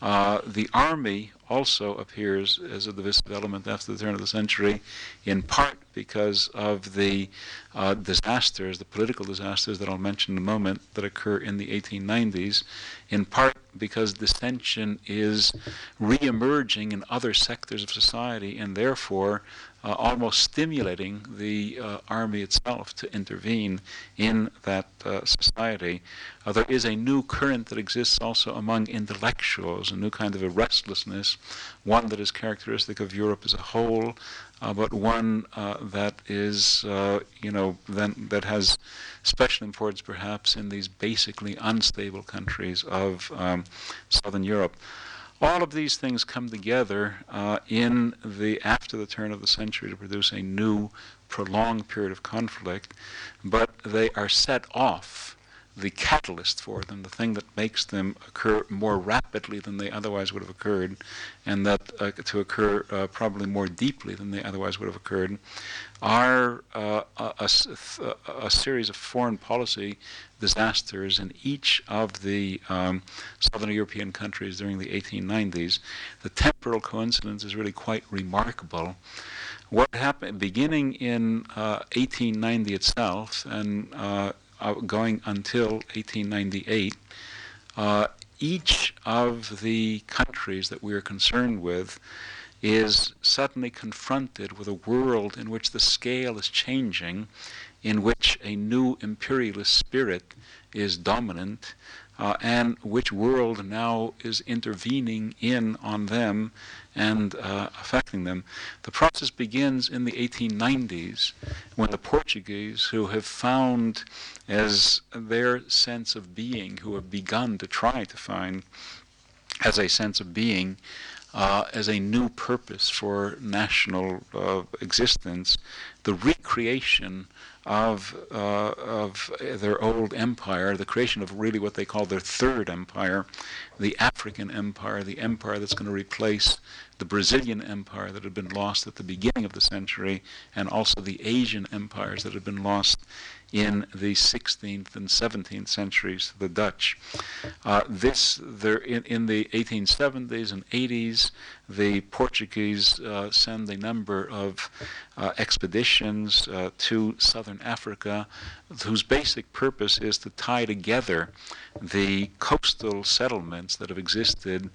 Speaker 1: Uh, the army also appears as a divisive element after the turn of the century, in part because of the uh, disasters, the political disasters that I'll mention in a moment, that occur in the 1890s, in part because dissension is re-emerging in other sectors of society, and therefore uh, almost stimulating the uh, army itself to intervene in that uh, society. Uh, there is a new current that exists also among intellectuals, a new kind of a restlessness, one that is characteristic of Europe as a whole, uh, but one uh, that is, you know, then, that has special importance perhaps in these basically unstable countries of um, southern Europe. All of these things come together uh, in the after the turn of the century to produce a new, prolonged period of conflict, but they are set off the catalyst for them, the thing that makes them occur more rapidly than they otherwise would have occurred, and that uh, to occur uh, probably more deeply than they otherwise would have occurred, are uh, a, a, a, series of foreign policy disasters in each of the um, southern European countries during the 1890s. The temporal coincidence is really quite remarkable. What happened beginning in 1890 uh, itself and uh, uh, going until 1898, uh, each of the countries that we are concerned with is suddenly confronted with a world in which the scale is changing, in which a new imperialist spirit is dominant, uh, and which world now is intervening in on them and uh, affecting them. The process begins in the 1890s when the Portuguese, who have found as their sense of being, who have begun to try to find as a sense of being, uh, as a new purpose for national uh, existence, the recreation of, uh, of their old empire, the creation of really what they call their third empire, the African empire, the empire that's going to replace the Brazilian empire that had been lost at the beginning of the century, and also the Asian empires that had been lost in the 16th and 17th centuries, the Dutch. Uh, this, there, in, in, the 1870s and 80s, the Portuguese uh, send a number of uh, expeditions uh, to southern Africa, whose basic purpose is to tie together the coastal settlements that have existed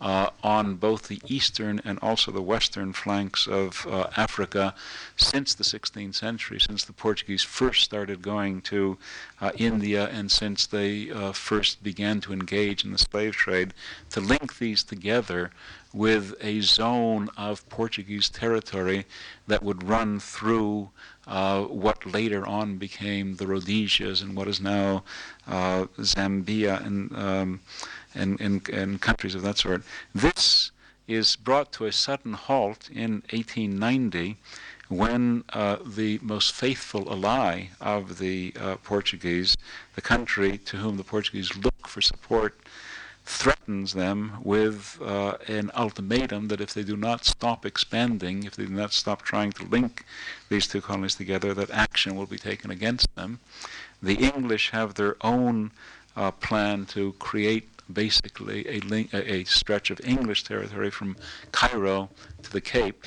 Speaker 1: uh, on both the eastern and also the western flanks of uh, Africa since the 16th century, since the Portuguese first started going to uh, India and since they uh, first began to engage in the slave trade, to link these together with a zone of Portuguese territory that would run through uh, what later on became the Rhodesias and what is now uh, Zambia and, um, and, and, and countries of that sort. This is brought to a sudden halt in 1890 when uh, the most faithful ally of the uh, Portuguese, the country to whom the Portuguese look for support, threatens them with uh, an ultimatum that if they do not stop expanding, if they do not stop trying to link these two colonies together, that action will be taken against them. The English have their own uh, plan to create basically a, link, a, stretch of English territory from Cairo to the Cape,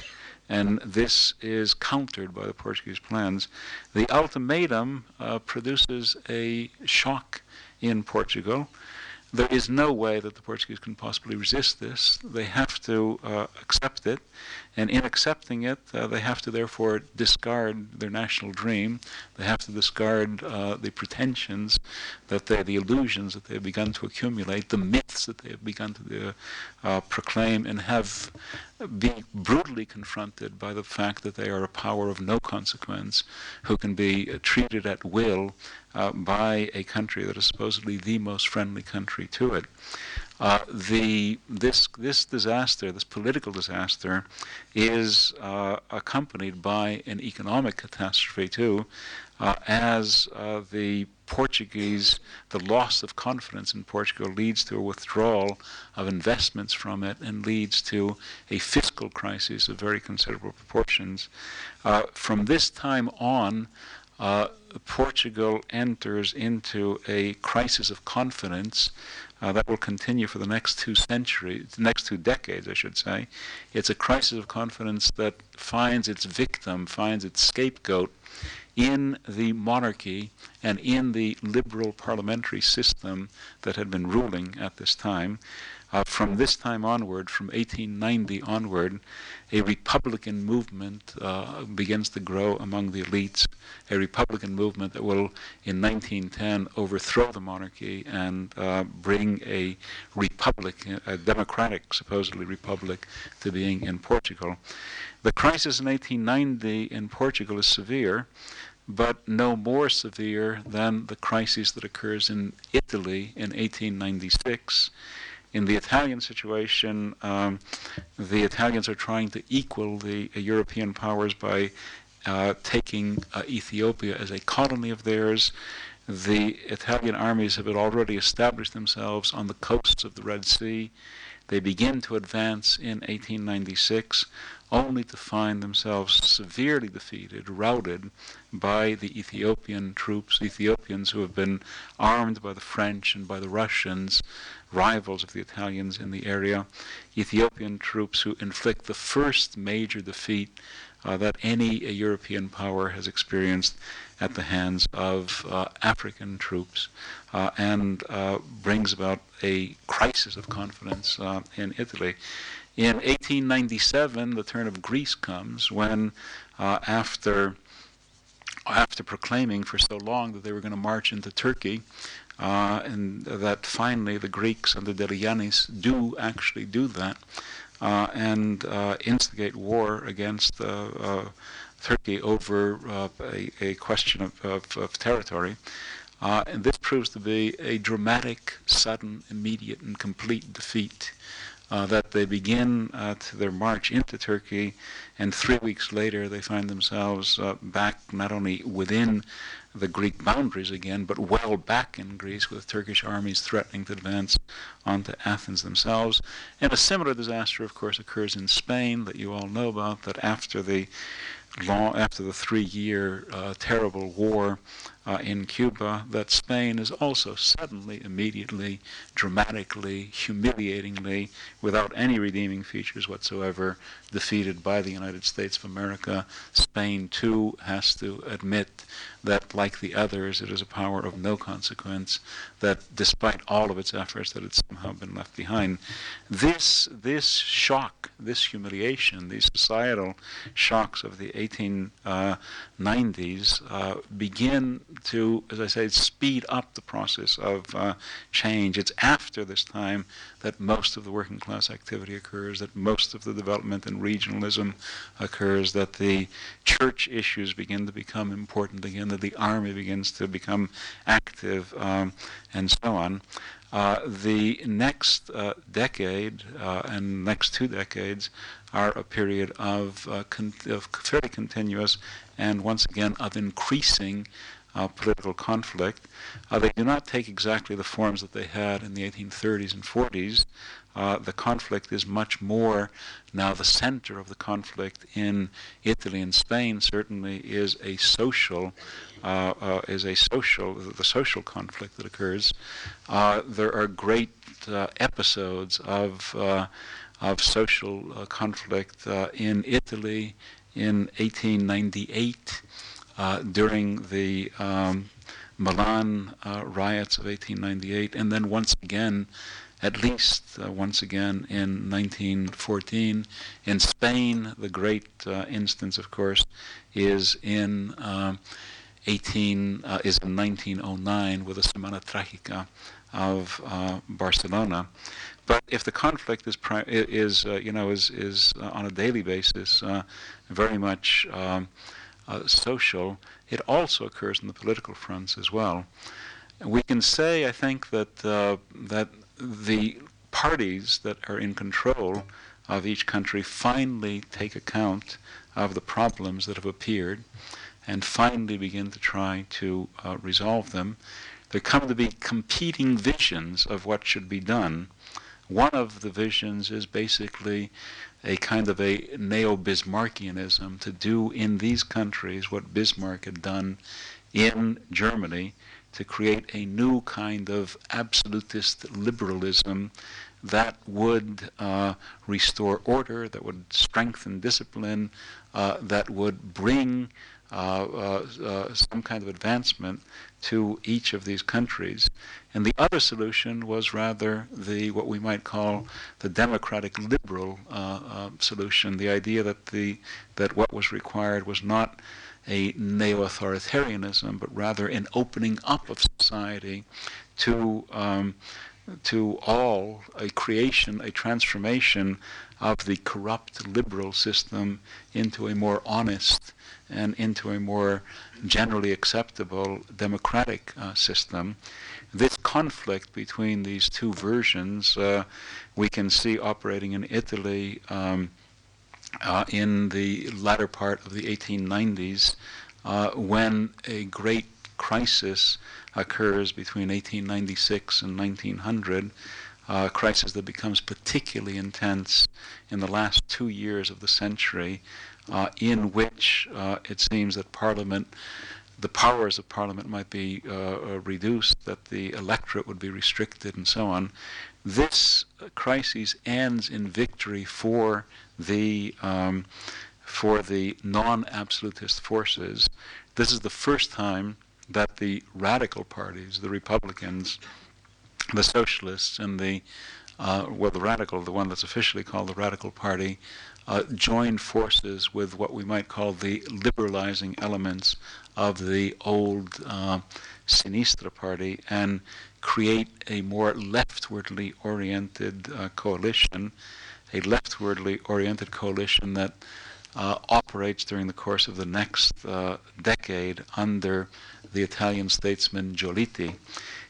Speaker 1: and this is countered by the Portuguese plans. The ultimatum uh, produces a shock in Portugal. There is no way that the Portuguese can possibly resist this. They have to uh, accept it, and in accepting it, uh, they have to therefore discard their national dream. They have to discard uh, the pretensions that they, the illusions that they have begun to accumulate, the myths that they have begun to uh, proclaim, and have been brutally confronted by the fact that they are a power of no consequence, who can be uh, treated at will uh, by a country that is supposedly the most friendly country to it. Uh, the this this disaster, this political disaster, is uh, accompanied by an economic catastrophe too, uh, as uh, the Portuguese, the loss of confidence in Portugal leads to a withdrawal of investments from it and leads to a fiscal crisis of very considerable proportions. Uh, from this time on, uh, Portugal enters into a crisis of confidence uh, that will continue for the next two centuries, the next two decades, I should say. It's a crisis of confidence that finds its victim, finds its scapegoat in the monarchy and in the liberal parliamentary system that had been ruling at this time. Uh, from this time onward, from 1890 onward, a Republican movement uh, begins to grow among the elites, a Republican movement that will, in 1910, overthrow the monarchy and uh, bring a republic, a democratic, supposedly republic, to being in Portugal. The crisis in 1890 in Portugal is severe, but no more severe than the crisis that occurs in Italy in 1896 in the Italian situation, um, the Italians are trying to equal the uh, European powers by uh, taking uh, Ethiopia as a colony of theirs. The Italian armies have already established themselves on the coasts of the Red Sea. They begin to advance in 1896 only to find themselves severely defeated, routed by the Ethiopian troops, Ethiopians who have been armed by the French and by the Russians, rivals of the Italians in the area, Ethiopian troops who inflict the first major defeat uh, that any European power has experienced at the hands of uh, African troops uh, and uh, brings about a crisis of confidence uh, in Italy. In 1897, the turn of Greece comes when, after after proclaiming for so long that they were going to march into Turkey, uh, and that finally the Greeks and the Deligiannis do actually do that uh, and uh, instigate war against uh, uh, Turkey over uh, a, a, question of, of, of territory. and this proves to be a dramatic, sudden, immediate, and complete defeat. that they begin to their march into Turkey, and three weeks later they find themselves back not only within the Greek boundaries again, but well back in Greece with Turkish armies threatening to advance onto Athens themselves. And a similar disaster, of course, occurs in Spain that you all know about, that after the long, after the three-year uh, terrible war uh, in Cuba, that Spain is also suddenly, immediately, dramatically, humiliatingly, without any redeeming features whatsoever, defeated by the United States of America. Spain, too, has to admit that, like the others, it is a power of no consequence, that despite all of its efforts, that it's somehow been left behind. This, this shock, this humiliation, these societal shocks of the 1890s uh, begin to, as I say, speed up the process of uh, change. It's after this time that most of the working class activity occurs, that most of the development in regionalism occurs, that the church issues begin to become important again, that the army begins to become active, um, and so on. Uh, the next uh, decade uh, and next two decades are a period of, uh, con- of fairly continuous and once again of increasing uh, political conflict. Uh, they do not take exactly the forms that they had in the 1830s and 40s. Uh, the conflict is much more now the center of the conflict in Italy and Spain certainly is a social uh, uh, is a social, the social conflict that occurs. Uh, there are great episodes of of social conflict in Italy in 1898 during the um, Milan uh, riots of 1898, and then once again, at least uh, once again in 1914. In Spain, the great uh, instance, of course, is in 18 uh, is in 1909 with the Semana Trágica of uh, Barcelona. But if the conflict is is uh, you know is is uh, on a daily basis uh, very much um, uh, social, it also occurs in the political fronts as well. We can say, I think, that that the parties that are in control of each country finally take account of the problems that have appeared and finally begin to try to uh, resolve them. There come to be competing visions of what should be done. One of the visions is basically a kind of a neo Bismarckianism to do in these countries what Bismarck had done in Germany to create a new kind of absolutist liberalism that would uh, restore order, that would strengthen discipline, uh, that would bring uh, uh, uh, some kind of advancement to each of these countries. And the other solution was rather the what we might call the democratic liberal uh, uh, solution, the idea that the that what was required was not a neo-authoritarianism, but rather an opening up of society to um, to all a creation, a transformation of the corrupt liberal system into a more honest and into a more generally acceptable democratic uh, system. This conflict between these two versions uh, we can see operating in Italy um, uh, in the latter part of the 1890s uh, when a great crisis occurs between 1896 and 1900 a crisis that becomes particularly intense in the last two years of the century uh, in which uh, it seems that Parliament, the powers of Parliament might be uh, uh reduced, that the electorate would be restricted, and so on. This crisis ends in victory for the um, for the non-absolutist forces. This is the first time that the radical parties, the Republicans, the Socialists, and the uh, well, the radical, the one that's officially called the Radical Party, uh, join forces with what we might call the liberalizing elements of the old uh, Sinistra party and create a more leftwardly oriented uh, coalition, a leftwardly oriented coalition that uh, operates during the course of the next uh, decade under the Italian statesman Giolitti.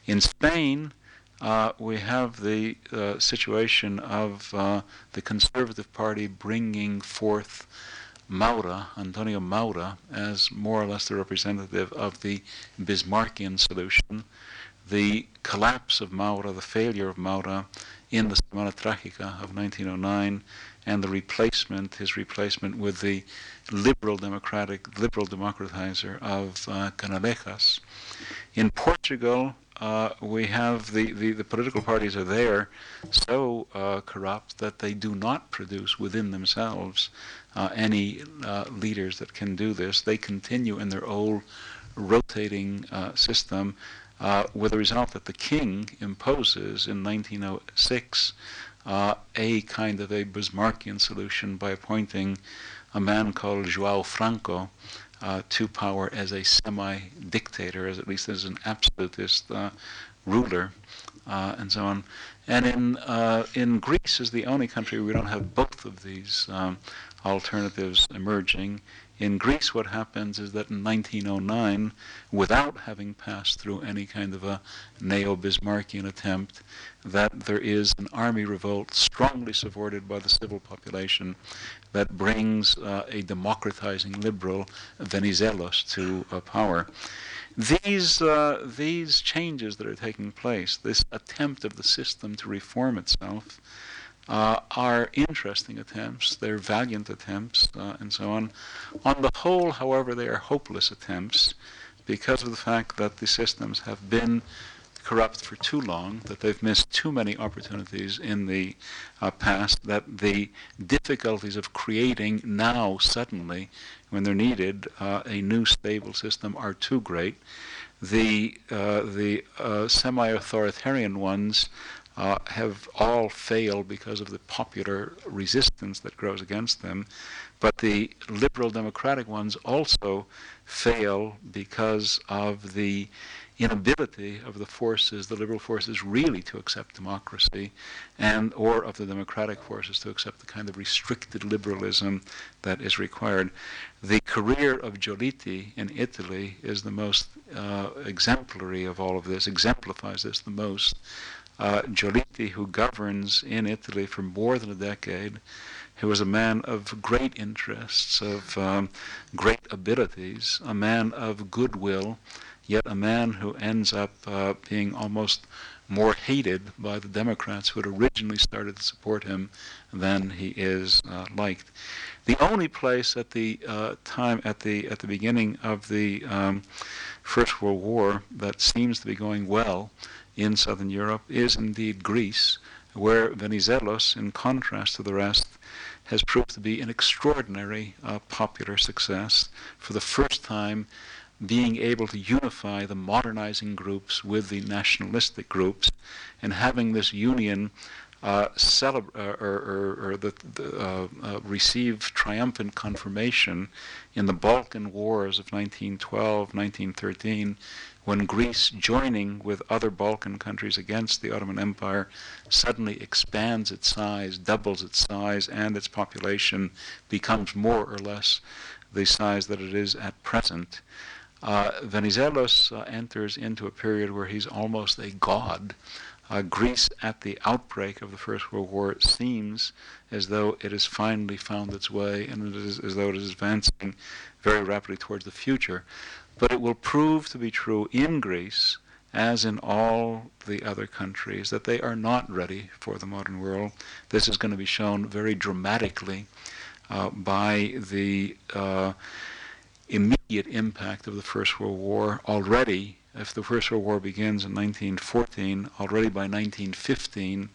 Speaker 1: In Spain, uh, we have the uh, situation of uh, the Conservative Party bringing forth Maura, Antonio Maura, as more or less the representative of the Bismarckian solution. The collapse of Maura, the failure of Maura in the Semana Trágica of 1909, and the replacement, his replacement with the liberal democratic, liberal democratizer of uh, Canalejas. In Portugal, uh, we have the, the, the, political parties are there so uh, corrupt that they do not produce within themselves uh, any uh, leaders that can do this. They continue in their old rotating uh, system uh, with the result that the king imposes in 1906 a kind of a Bismarckian solution by appointing a man called João Franco to power as a semi-dictator, as at least as an absolutist uh, ruler, uh, and so on. And in uh, in Greece is the only country we don't have both of these um, alternatives emerging. In Greece, what happens is that in 1909, without having passed through any kind of a neo-Bismarckian attempt, that there is an army revolt strongly supported by the civil population that brings uh, a democratizing liberal Venizelos to uh, power. These, uh, these changes that are taking place, this attempt of the system to reform itself, uh, are interesting attempts, they're valiant attempts, uh, and so on. On the whole, however, they are hopeless attempts because of the fact that the systems have been corrupt for too long, that they've missed too many opportunities in the uh, past, that the difficulties of creating now, suddenly, when they're needed, uh, a new stable system are too great. The, uh, the uh, semi authoritarian ones uh, have all failed because of the popular resistance that grows against them. But the liberal democratic ones also fail because of the inability of the forces, the liberal forces, really to accept democracy, and or of the democratic forces to accept the kind of restricted liberalism that is required. The career of Giolitti in Italy is the most uh, exemplary of all of this, exemplifies this the most. Uh, Giolitti, who governs in Italy for more than a decade, who was a man of great interests, of um, great abilities, a man of goodwill, yet a man who ends up uh, being almost more hated by the Democrats who had originally started to support him than he is uh, liked. The only place at the uh, time, at the at the beginning of the um, First World War, that seems to be going well in southern Europe is indeed Greece, where Venizelos, in contrast to the rest, has proved to be an extraordinary uh, popular success. For the first time, being able to unify the modernizing groups with the nationalistic groups and having this union uh, uh, or, or, or the, the uh, uh, receive triumphant confirmation in the Balkan Wars of 1912, 1913, when Greece, joining with other Balkan countries against the Ottoman Empire, suddenly expands its size, doubles its size, and its population becomes more or less the size that it is at present. Uh, Venizelos uh, enters into a period where he's almost a god. Uh, Greece, at the outbreak of the First World War, seems as though it has finally found its way and it is as though it is advancing very rapidly towards the future. But it will prove to be true in Greece, as in all the other countries, that they are not ready for the modern world. This is going to be shown very dramatically uh, by the uh, immediate impact of the First World War already. If the First World War begins in 1914, already by 1915,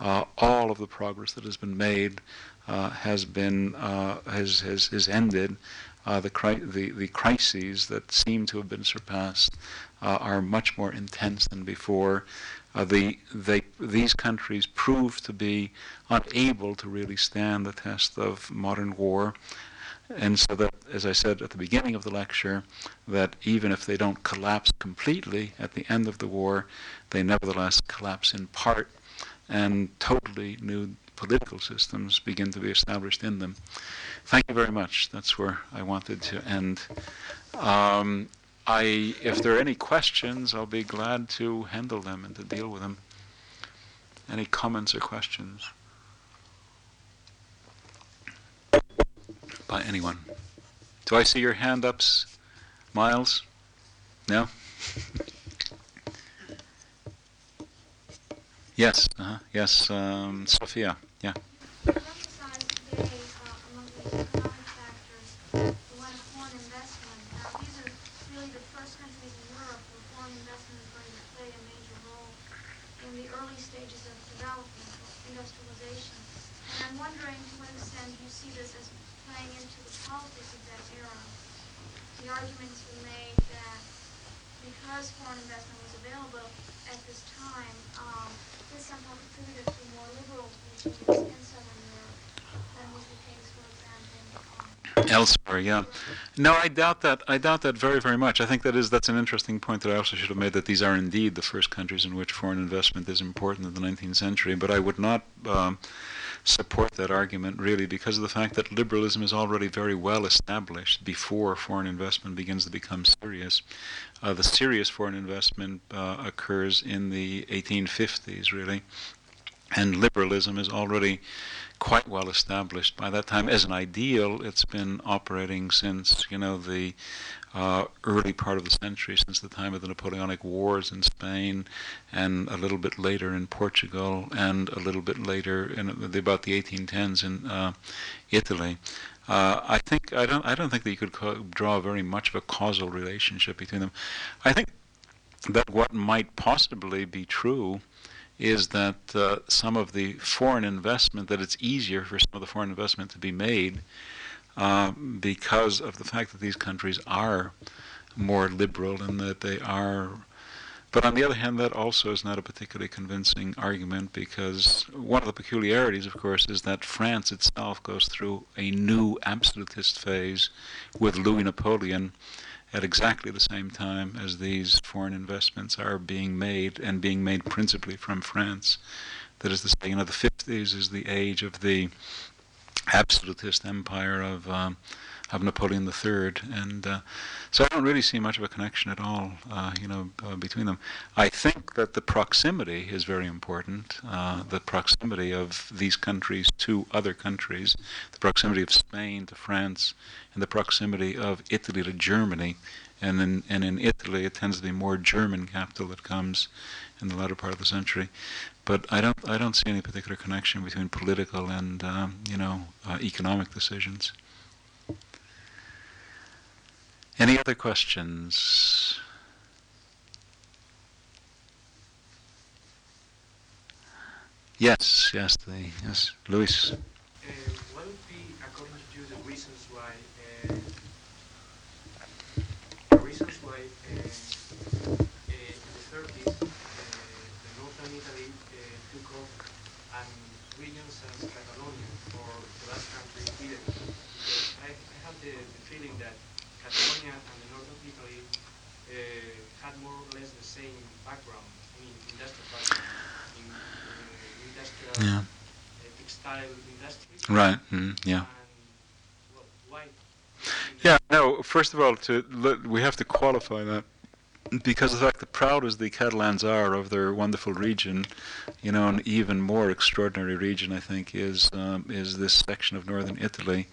Speaker 1: uh, all of the progress that has been made uh, has been uh, has, has has ended. Uh, the, cri- the the crises that seem to have been surpassed uh, are much more intense than before. Uh, the, they, these countries prove to be unable to really stand the test of modern war. And so that, as I said at the beginning of the lecture, that even if they don't collapse completely at the end of the war, they nevertheless collapse in part, and totally new political systems begin to be established in them. Thank you very much. That's where I wanted to end. Um, I, if there are any questions, I'll be glad to handle them and to deal with them. Any comments or questions? By anyone. Do I see your hand ups, Miles? No? yes, uh-huh. yes, um, Sophia, yeah. Sure, yeah. No, I doubt that. I doubt that very, very much. I think that is that's an interesting point that I also should have made that these are indeed the first countries in which foreign investment is important in the 19th century. But I would not um, support that argument really because of the fact that liberalism is already very well established before foreign investment begins to become serious. Uh, the serious foreign investment uh, occurs in the 1850s, really, and liberalism is already quite well established by that time as an ideal. It's been operating since you know the uh, early part of the century, since the time of the Napoleonic Wars in Spain, and a little bit later in Portugal, and a little bit later in the, about the 1810s in uh, Italy. Uh, I think I don't I don't think that you could co- draw very much of a causal relationship between them. I think that what might possibly be true is that uh, some of the foreign investment, that it's easier for some of the foreign investment to be made uh, because of the fact that these countries are more liberal and that they are. But on the other hand, that also is not a particularly convincing argument because one of the peculiarities, of course, is that France itself goes through a new absolutist phase with Louis Napoleon at exactly the same time as these foreign investments are being made and being made principally from France. That is to say, you know, the 50s is the age of the absolutist empire of um, of Napoleon III, and uh, so I don't really see much of a connection at all, uh, you know, uh, between them. I think that the proximity is very important. Uh, the proximity of these countries to other countries, the proximity of Spain to France, and the proximity of Italy to Germany, and in and in Italy it tends to be more German capital that comes in the latter part of the century. But I don't I don't see any particular connection between political and um, you know uh, economic decisions. Any other questions? Yes, yes, the, yes, Luis.
Speaker 2: Uh, what would be, according to you, the reasons why uh, the reasons why uh, uh, in the 30s uh, the northern Italy uh, took off and regions as Catalonia or the Basque Country didn't? Because I, I have the, the feeling that Catalonia and the northern Italy uh, had more or less the same background, I mean industrial background, in uh, industrial
Speaker 1: Yeah.
Speaker 2: uh, textile industry.
Speaker 1: Right. Mm, yeah.
Speaker 2: And, well, why?
Speaker 1: Yeah. No. First of all, to we have to qualify that because the fact that proud as the Catalans are of their wonderful region, you know, an even more extraordinary region, I think, is um, is this section of northern Italy,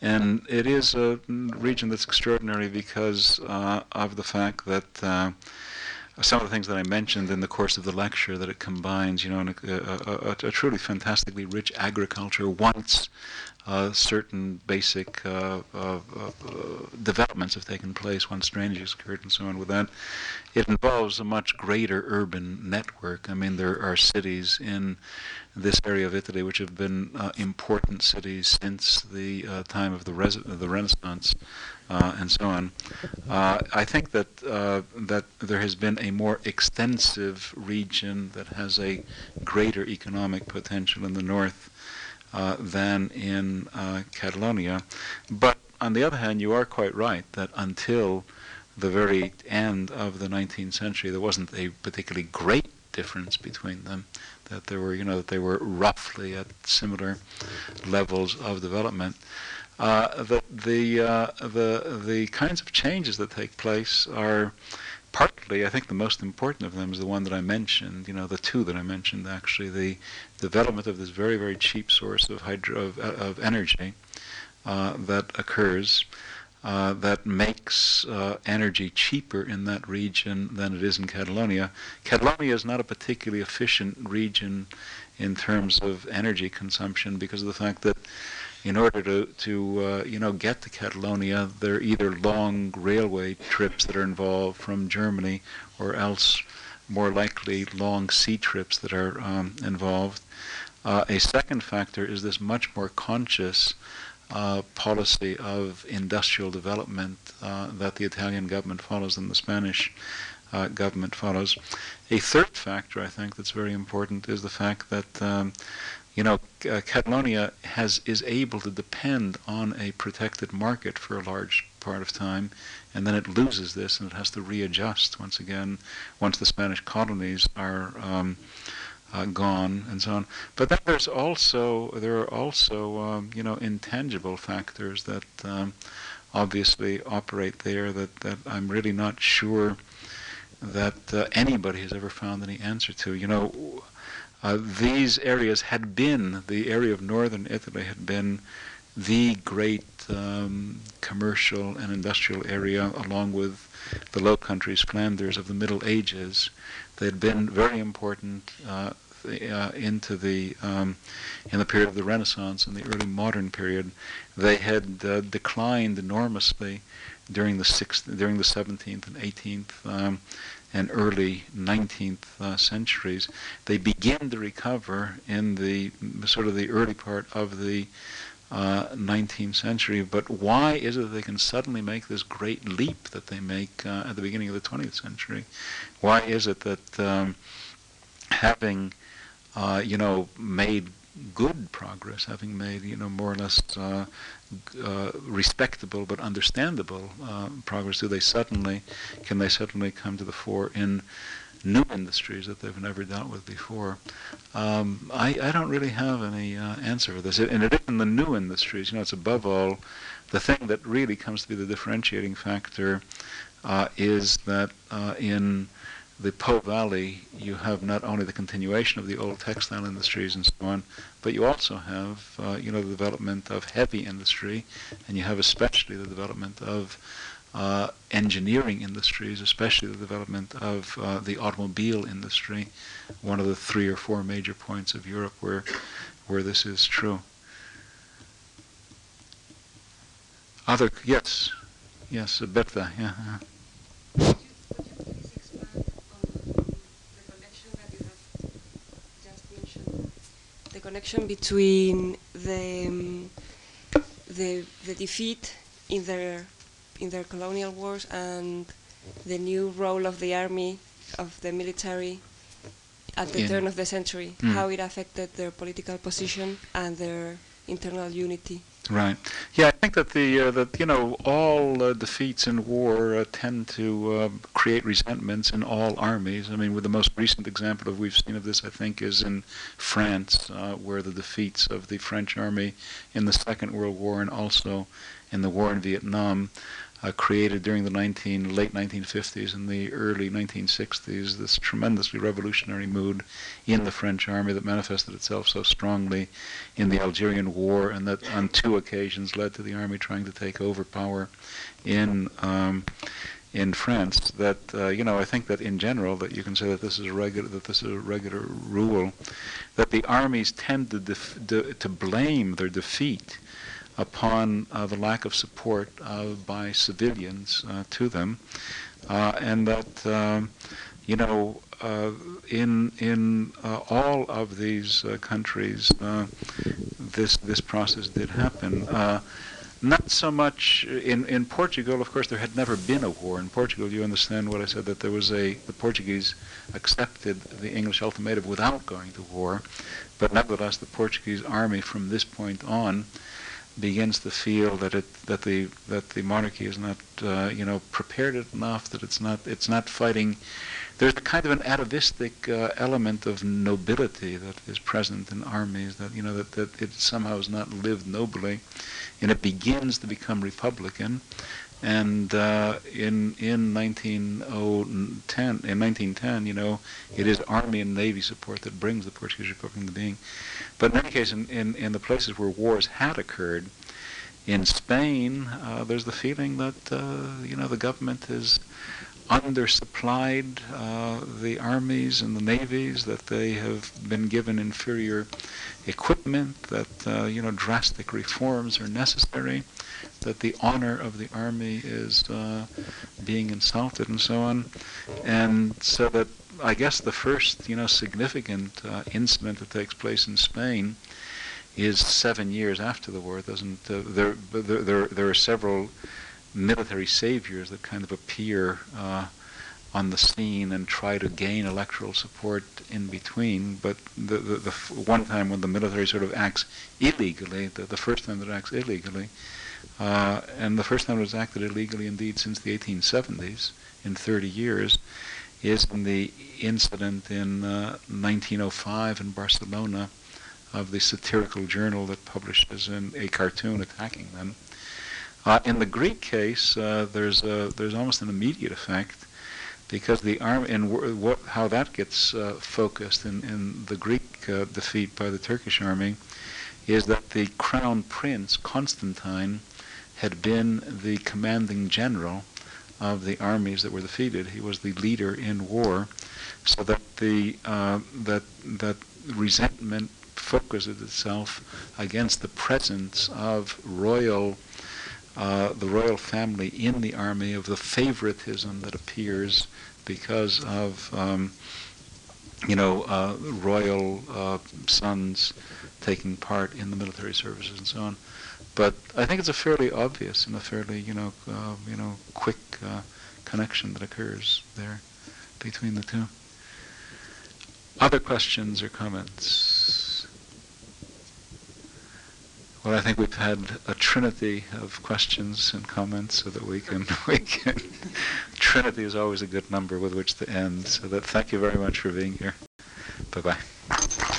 Speaker 1: and it is a region that's extraordinary because uh, of the fact that. Uh, some of the things that I mentioned in the course of the lecture that it combines, you know, a, a, a, a truly fantastically rich agriculture once uh, certain basic uh, uh, uh, developments have taken place, once drainage has occurred, and so on. With that, it involves a much greater urban network. I mean, there are cities in this area of Italy which have been uh, important cities since the uh, time of the, res- the Renaissance. Uh, and so on. Uh, I think that uh, that there has been a more extensive region that has a greater economic potential in the north than in Catalonia. But on the other hand, you are quite right that until the very end of the 19th century, there wasn't a particularly great difference between them. That there were, you know, that they were roughly at similar levels of development. Uh, the the uh, the the kinds of changes that take place are partly, I think, the most important of them is the one that I mentioned. You know, the two that I mentioned actually, the development of this very very cheap source of hydro of, of energy uh, that occurs. Uh, that makes uh, energy cheaper in that region than it is in Catalonia. Catalonia is not a particularly efficient region in terms of energy consumption because of the fact that in order to, to uh, you know, get to Catalonia, there are either long railway trips that are involved from Germany or else more likely long sea trips that are um, involved. Uh, a second factor is this much more conscious uh, policy of industrial development uh, that the Italian government follows and the Spanish uh, government follows. A third factor, I think, that's very important is the fact that um, you know, uh, Catalonia has is able to depend on a protected market for a large part of time, and then it loses this and it has to readjust once again once the Spanish colonies are um, uh, gone and so on. But then there's also there are also um, you know intangible factors that um, obviously operate there that, that I'm really not sure that uh, anybody has ever found any answer to. You know, uh, these areas had been, the area of northern Italy had been the great um, commercial and industrial area, along with the Low Countries, Flanders of the Middle Ages. They had been very important uh, uh, into the um, in the period of the Renaissance and the early modern period. They had uh, declined enormously during the sixth, during the 17th and 18th. Um, and early 19th uh, centuries. They begin to recover in the sort of the early part of the uh, 19th century. But why is it that they can suddenly make this great leap that they make uh, at the beginning of the 20th century? Why is it that um, having, uh, you know, made good progress, having made you know more or less uh, respectable but understandable uh, progress, do they suddenly can they suddenly come to the fore in new industries that they've never dealt with before? Um, I, I don't really have any uh, answer for this. In the new industries, you know, it's above all the thing that really comes to be the differentiating factor uh, is that uh, in the Po Valley, you have not only the continuation of the old textile industries and so on, but you also have, uh, you know, the development of heavy industry, and you have especially the development of uh, engineering industries, especially the development of uh, the automobile industry, one of the three or four major points of Europe where, where this is true. Other, yes, yes, Berta, yeah. yeah.
Speaker 3: Connection between the um, the the defeat in their in their colonial wars and the new role of the army of the military at the turn of the century, mm. how it affected their political position and their internal unity.
Speaker 1: Right. Yeah, I think that the uh, that you know all uh, defeats in war uh, tend to uh, create resentments in all armies. I mean, with the most recent example of we've seen of this, I think, is in France, uh, where the defeats of the French army in the Second World War and also in the war in Vietnam uh, created during the 19, late 1950s and the early 1960s this tremendously revolutionary mood in the French army that manifested itself so strongly in the Algerian War and that on two occasions led to the army trying to take over power in um, in France that uh, you know I think that in general that you can say that this is a regular that this is a regular rule that the armies tend to to blame their defeat upon uh, the lack of support uh, by civilians uh, to them, and that um, you know in in all of these countries this this process did happen not so much in, in Portugal, of course, there had never been a war. In Portugal, you understand what I said, that there was a, the Portuguese accepted the English ultimatum without going to war. But nevertheless, the Portuguese army from this point on begins to feel that it that the that the monarchy is not uh, you know prepared enough that it's not it's not fighting. There's kind of an atavistic uh, element of nobility that is present in armies that you know that, that it somehow has not lived nobly and it begins to become republican and uh, in in 1910, in 1910, you know, it is army and navy support that brings the Portuguese Republic into being. But in any case, in, in, in the places where wars had occurred, in Spain, uh, there's the feeling that uh, you know the government is undersupplied uh, the armies and the navies, that they have been given inferior equipment, that uh, you know drastic reforms are necessary, that the honor of the army is uh, being insulted, and so on, and so that I guess the first you know significant uh, incident that takes place in Spain is seven years after the war. Doesn't uh, there, there there are several military saviors that kind of appear uh, on the scene and try to gain electoral support in between. But the, the, the one time when the military sort of acts illegally, the, the first time that it acts illegally, uh, and the first time it was acted illegally indeed since the 1870s, in 30 years, is in the incident in uh, 1905 in Barcelona of the satirical journal that publishes a cartoon attacking them. Uh, in the Greek case, uh, there's a, there's almost an immediate effect because the army and wh- how that gets uh, focused in, in the Greek uh, defeat by the Turkish army is that the crown prince Constantine had been the commanding general of the armies that were defeated. He was the leader in war, so that the uh, that that resentment focuses itself against the presence of royal uh, the royal family in the army of the favoritism that appears because of um, you know uh, royal uh, sons taking part in the military services and so on. But I think it's a fairly obvious and a fairly you know uh, you know quick uh, connection that occurs there between the two. Other questions or comments? Well, I think we've had a trinity of questions and comments, so that we can we can. trinity is always a good number with which to end. So that thank you very much for being here. Bye bye.